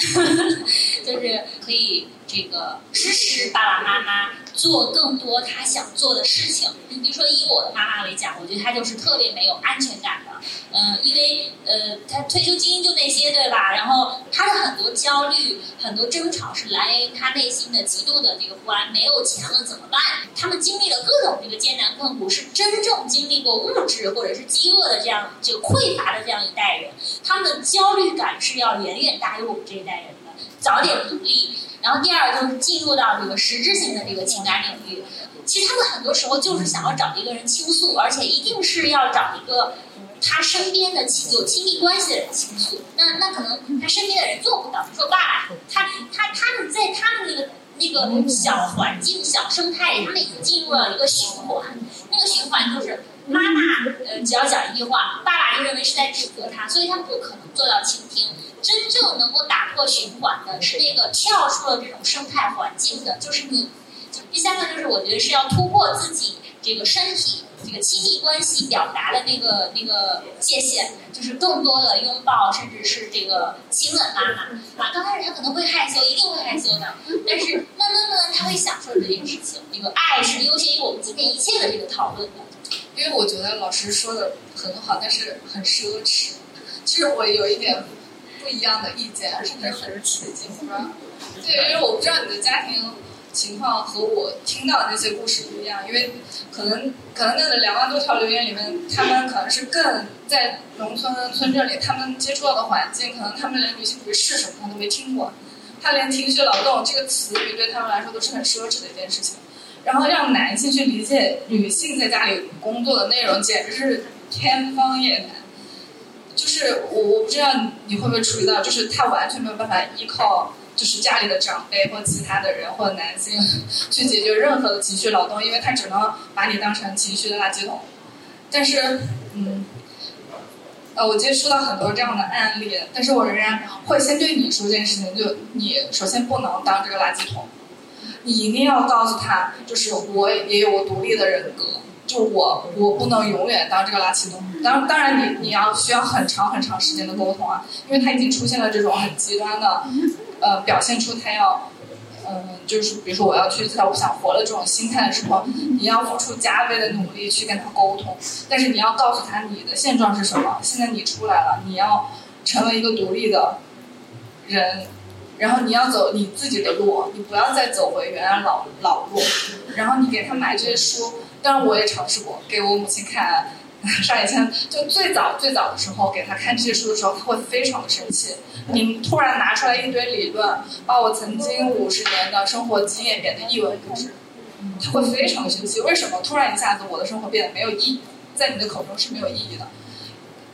就是可以。这个支持爸爸妈妈做更多他想做的事情。你比如说，以我的妈妈为讲，我觉得她就是特别没有安全感的。嗯，因为呃，她退休金就那些，对吧？然后她的很多焦虑、很多争吵是来源于她内心的极度的这个不安。没有钱了怎么办？他们经历了各种这个艰难困苦，是真正经历过物质或者是饥饿的这样这个匮乏的这样一代人，他们的焦虑感是要远远大于我们这一代人的。早点独立。然后第二就是进入到这个实质性的这个情感领域，其实他们很多时候就是想要找一个人倾诉，而且一定是要找一个他身边的亲有亲密关系的人倾诉。那那可能他身边的人做不到。说爸爸，他他他们在他们那个那个小环境、小生态里，他们已经进入了一个循环。那个循环就是妈妈呃只要讲一句话，爸爸就认为是在指责他，所以他不可能做到倾听。真正能够打破循环的是那个跳出了这种生态环境的，就是你。第三个就是我觉得是要突破自己这个身体这个亲密关系表达的那个那个界限，就是更多的拥抱，甚至是这个亲吻妈妈。啊，刚开始他可能会害羞，一定会害羞的，但是慢慢慢慢他会享受这件事情。这个爱是优先于我们今天一切的这个讨论的。因为我觉得老师说的很好，但是很奢侈。其实我有一点。不一样的意见，甚至很刺激，是吧？对，因为我不知道你的家庭情况和我听到的那些故事不一样，因为可能可能那个两万多条留言里面，他们可能是更在农村村镇里，他们接触到的环境，可能他们连女性主义是什么他都没听过，他连情绪劳动这个词语对他们来说都是很奢侈的一件事情。然后让男性去理解女性在家里工作的内容，简直是天方夜谭。就是我我不知道你会不会注意到，就是他完全没有办法依靠就是家里的长辈或其他的人或者男性去解决任何的情绪劳动，因为他只能把你当成情绪的垃圾桶。但是，嗯，呃，我接触到很多这样的案例，但是我仍然会先对你说这件事情，就你首先不能当这个垃圾桶，你一定要告诉他，就是我也有我独立的人格。就我，我不能永远当这个垃圾桶。当当然，你你要需要很长很长时间的沟通啊，因为他已经出现了这种很极端的，呃，表现出他要，嗯，就是比如说我要去，我不想活了这种心态的时候，你要付出加倍的努力去跟他沟通。但是你要告诉他你的现状是什么，现在你出来了，你要成为一个独立的人，然后你要走你自己的路，你不要再走回原来老老路。然后你给他买这些书。当然，我也尝试过给我母亲看。上以前就最早最早的时候，给她看这些书的时候，她会非常的生气。你突然拿出来一堆理论，把我曾经五十年的生活经验变得一文不值，她会非常的生气。为什么突然一下子我的生活变得没有意义？在你的口中是没有意义的。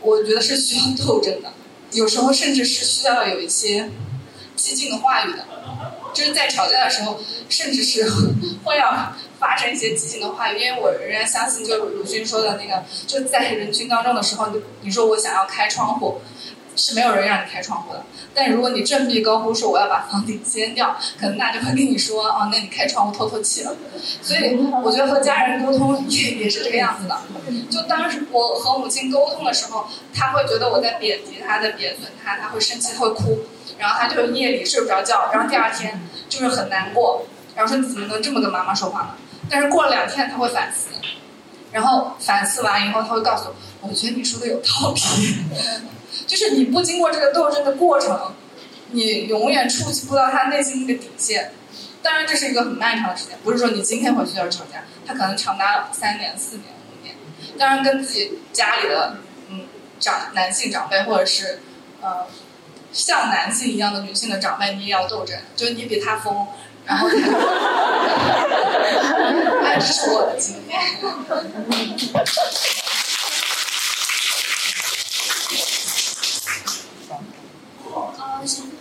我觉得是需要斗争的，有时候甚至是需要有一些激进的话语的。就是在吵架的时候，甚至是 会要发生一些激进的话语，因为我仍然相信，就鲁迅说的那个，就在人群当中的时候，你你说我想要开窗户，是没有人让你开窗户的。但如果你振臂高呼说我要把房顶掀掉，可能大家会跟你说，啊，那你开窗户透透气了。所以我觉得和家人沟通也也是这个样子的。就当时我和母亲沟通的时候，她会觉得我在贬低她，在贬损她，她会生气，她会哭。然后他就夜里睡不着觉，然后第二天就是很难过，然后说你怎么能这么跟妈妈说话呢？但是过了两天他会反思，然后反思完以后他会告诉我，我觉得你说的有道理，就是你不经过这个斗争的过程，你永远触及不到他内心那个底线。当然这是一个很漫长的时间，不是说你今天回去就要吵架，他可能长达三年、四年、五年。当然跟自己家里的嗯长男性长辈或者是呃。像男性一样的女性的长辈，你也要斗争，就是你比他疯，然后，这是我的经验。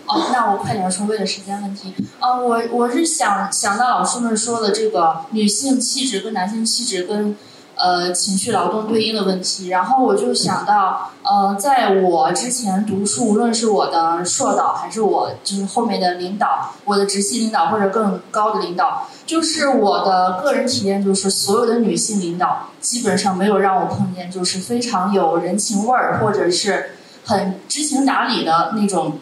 哦，那我快点说，为了时间问题。啊，我我是想想到老师们说的这个女性气质跟男性气质跟。呃，情绪劳动对应的问题，然后我就想到，呃，在我之前读书，无论是我的硕导，还是我就是后面的领导，我的直系领导或者更高的领导，就是我的个人体验，就是所有的女性领导，基本上没有让我碰见就是非常有人情味儿，或者是很知情达理的那种，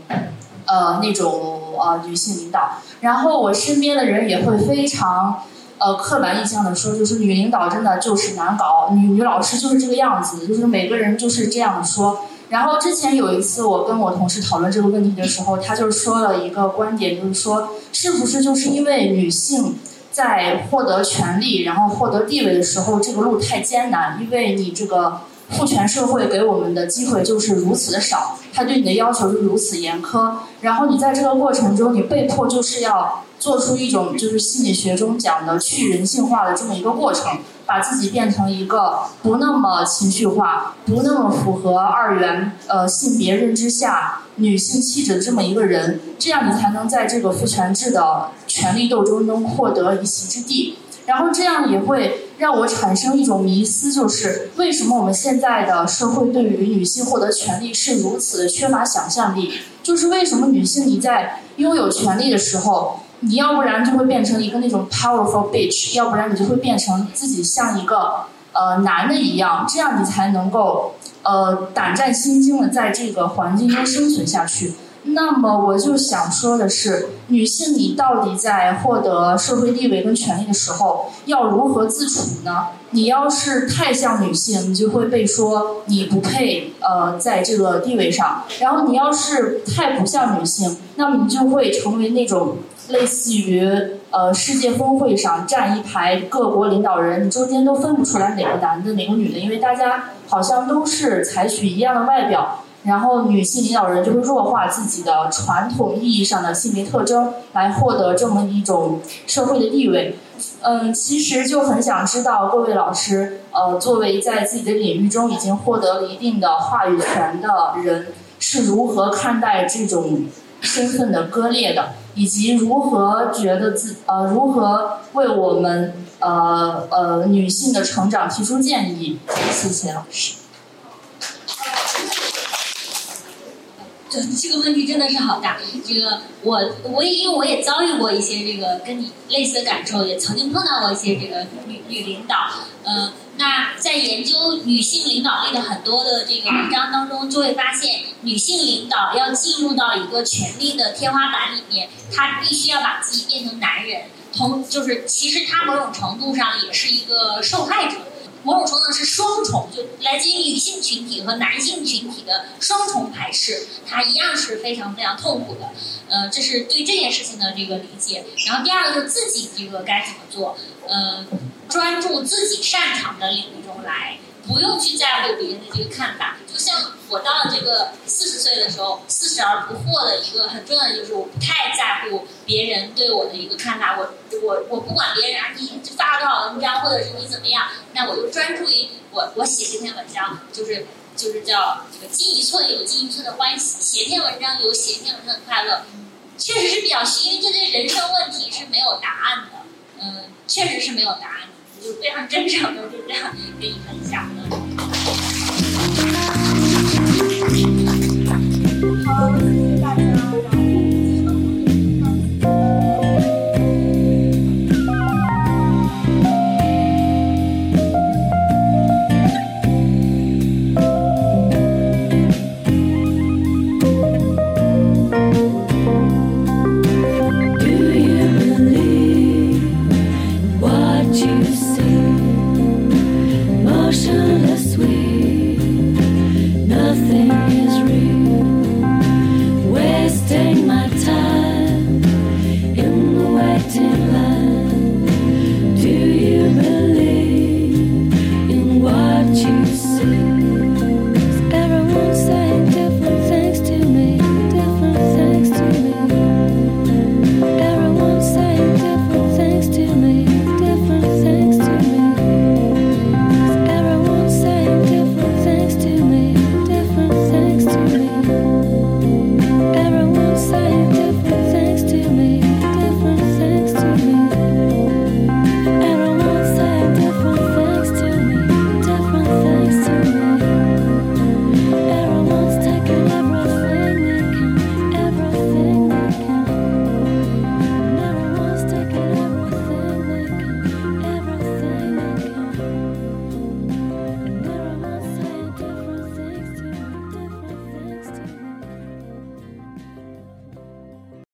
呃，那种呃女性领导。然后我身边的人也会非常。呃，刻板印象的说，就是女领导真的就是难搞，女女老师就是这个样子，就是每个人就是这样说。然后之前有一次我跟我同事讨论这个问题的时候，他就说了一个观点，就是说，是不是就是因为女性在获得权利，然后获得地位的时候，这个路太艰难，因为你这个父权社会给我们的机会就是如此的少，他对你的要求是如此严苛，然后你在这个过程中，你被迫就是要。做出一种就是心理学中讲的去人性化的这么一个过程，把自己变成一个不那么情绪化、不那么符合二元呃性别认知下女性气质的这么一个人，这样你才能在这个父权制的权力斗争中获得一席之地。然后这样也会让我产生一种迷思，就是为什么我们现在的社会对于女性获得权利是如此的缺乏想象力？就是为什么女性你在拥有权利的时候？你要不然就会变成一个那种 powerful bitch，要不然你就会变成自己像一个呃男的一样，这样你才能够呃胆战心惊的在这个环境中生存下去。那么我就想说的是，女性你到底在获得社会地位跟权利的时候，要如何自处呢？你要是太像女性，你就会被说你不配呃在这个地位上；然后你要是太不像女性，那么你就会成为那种。类似于呃世界峰会上站一排各国领导人，你中间都分不出来哪个男的哪个女的，因为大家好像都是采取一样的外表，然后女性领导人就会弱化自己的传统意义上的性别特征，来获得这么一种社会的地位。嗯，其实就很想知道各位老师，呃，作为在自己的领域中已经获得了一定的话语权的人，是如何看待这种身份的割裂的，以及如何觉得自呃如何为我们呃呃女性的成长提出建议？谢谢老师。这这个问题真的是好大。这个我我也因为我也遭遇过一些这个跟你类似的感受，也曾经碰到过一些这个女女领导。呃，那在研究女性领导力的很多的这个文章当中，就会发现，女性领导要进入到一个权力的天花板里面，她必须要把自己变成男人，同就是其实她某种程度上也是一个受害者。某种程度上是双重，就来自于女性群体和男性群体的双重排斥，它一样是非常非常痛苦的。呃，这是对这件事情的这个理解。然后第二个就是自己这个该怎么做，呃，专注自己擅长的领域中来。不用去在乎别人的这个看法，就像我到了这个四十岁的时候，四十而不惑的一个很重要的就是我不太在乎别人对我的一个看法，我我我不管别人啊，你发了多少文章，或者是你怎么样，那我就专注于我我写这篇文章，就是就是叫这个进一寸有进一寸的欢喜，写篇文章有写篇文章的快乐，确实是比较虚，因为这对人生问题是没有答案的，嗯，确实是没有答案。就非常真诚的就这样跟你分享了。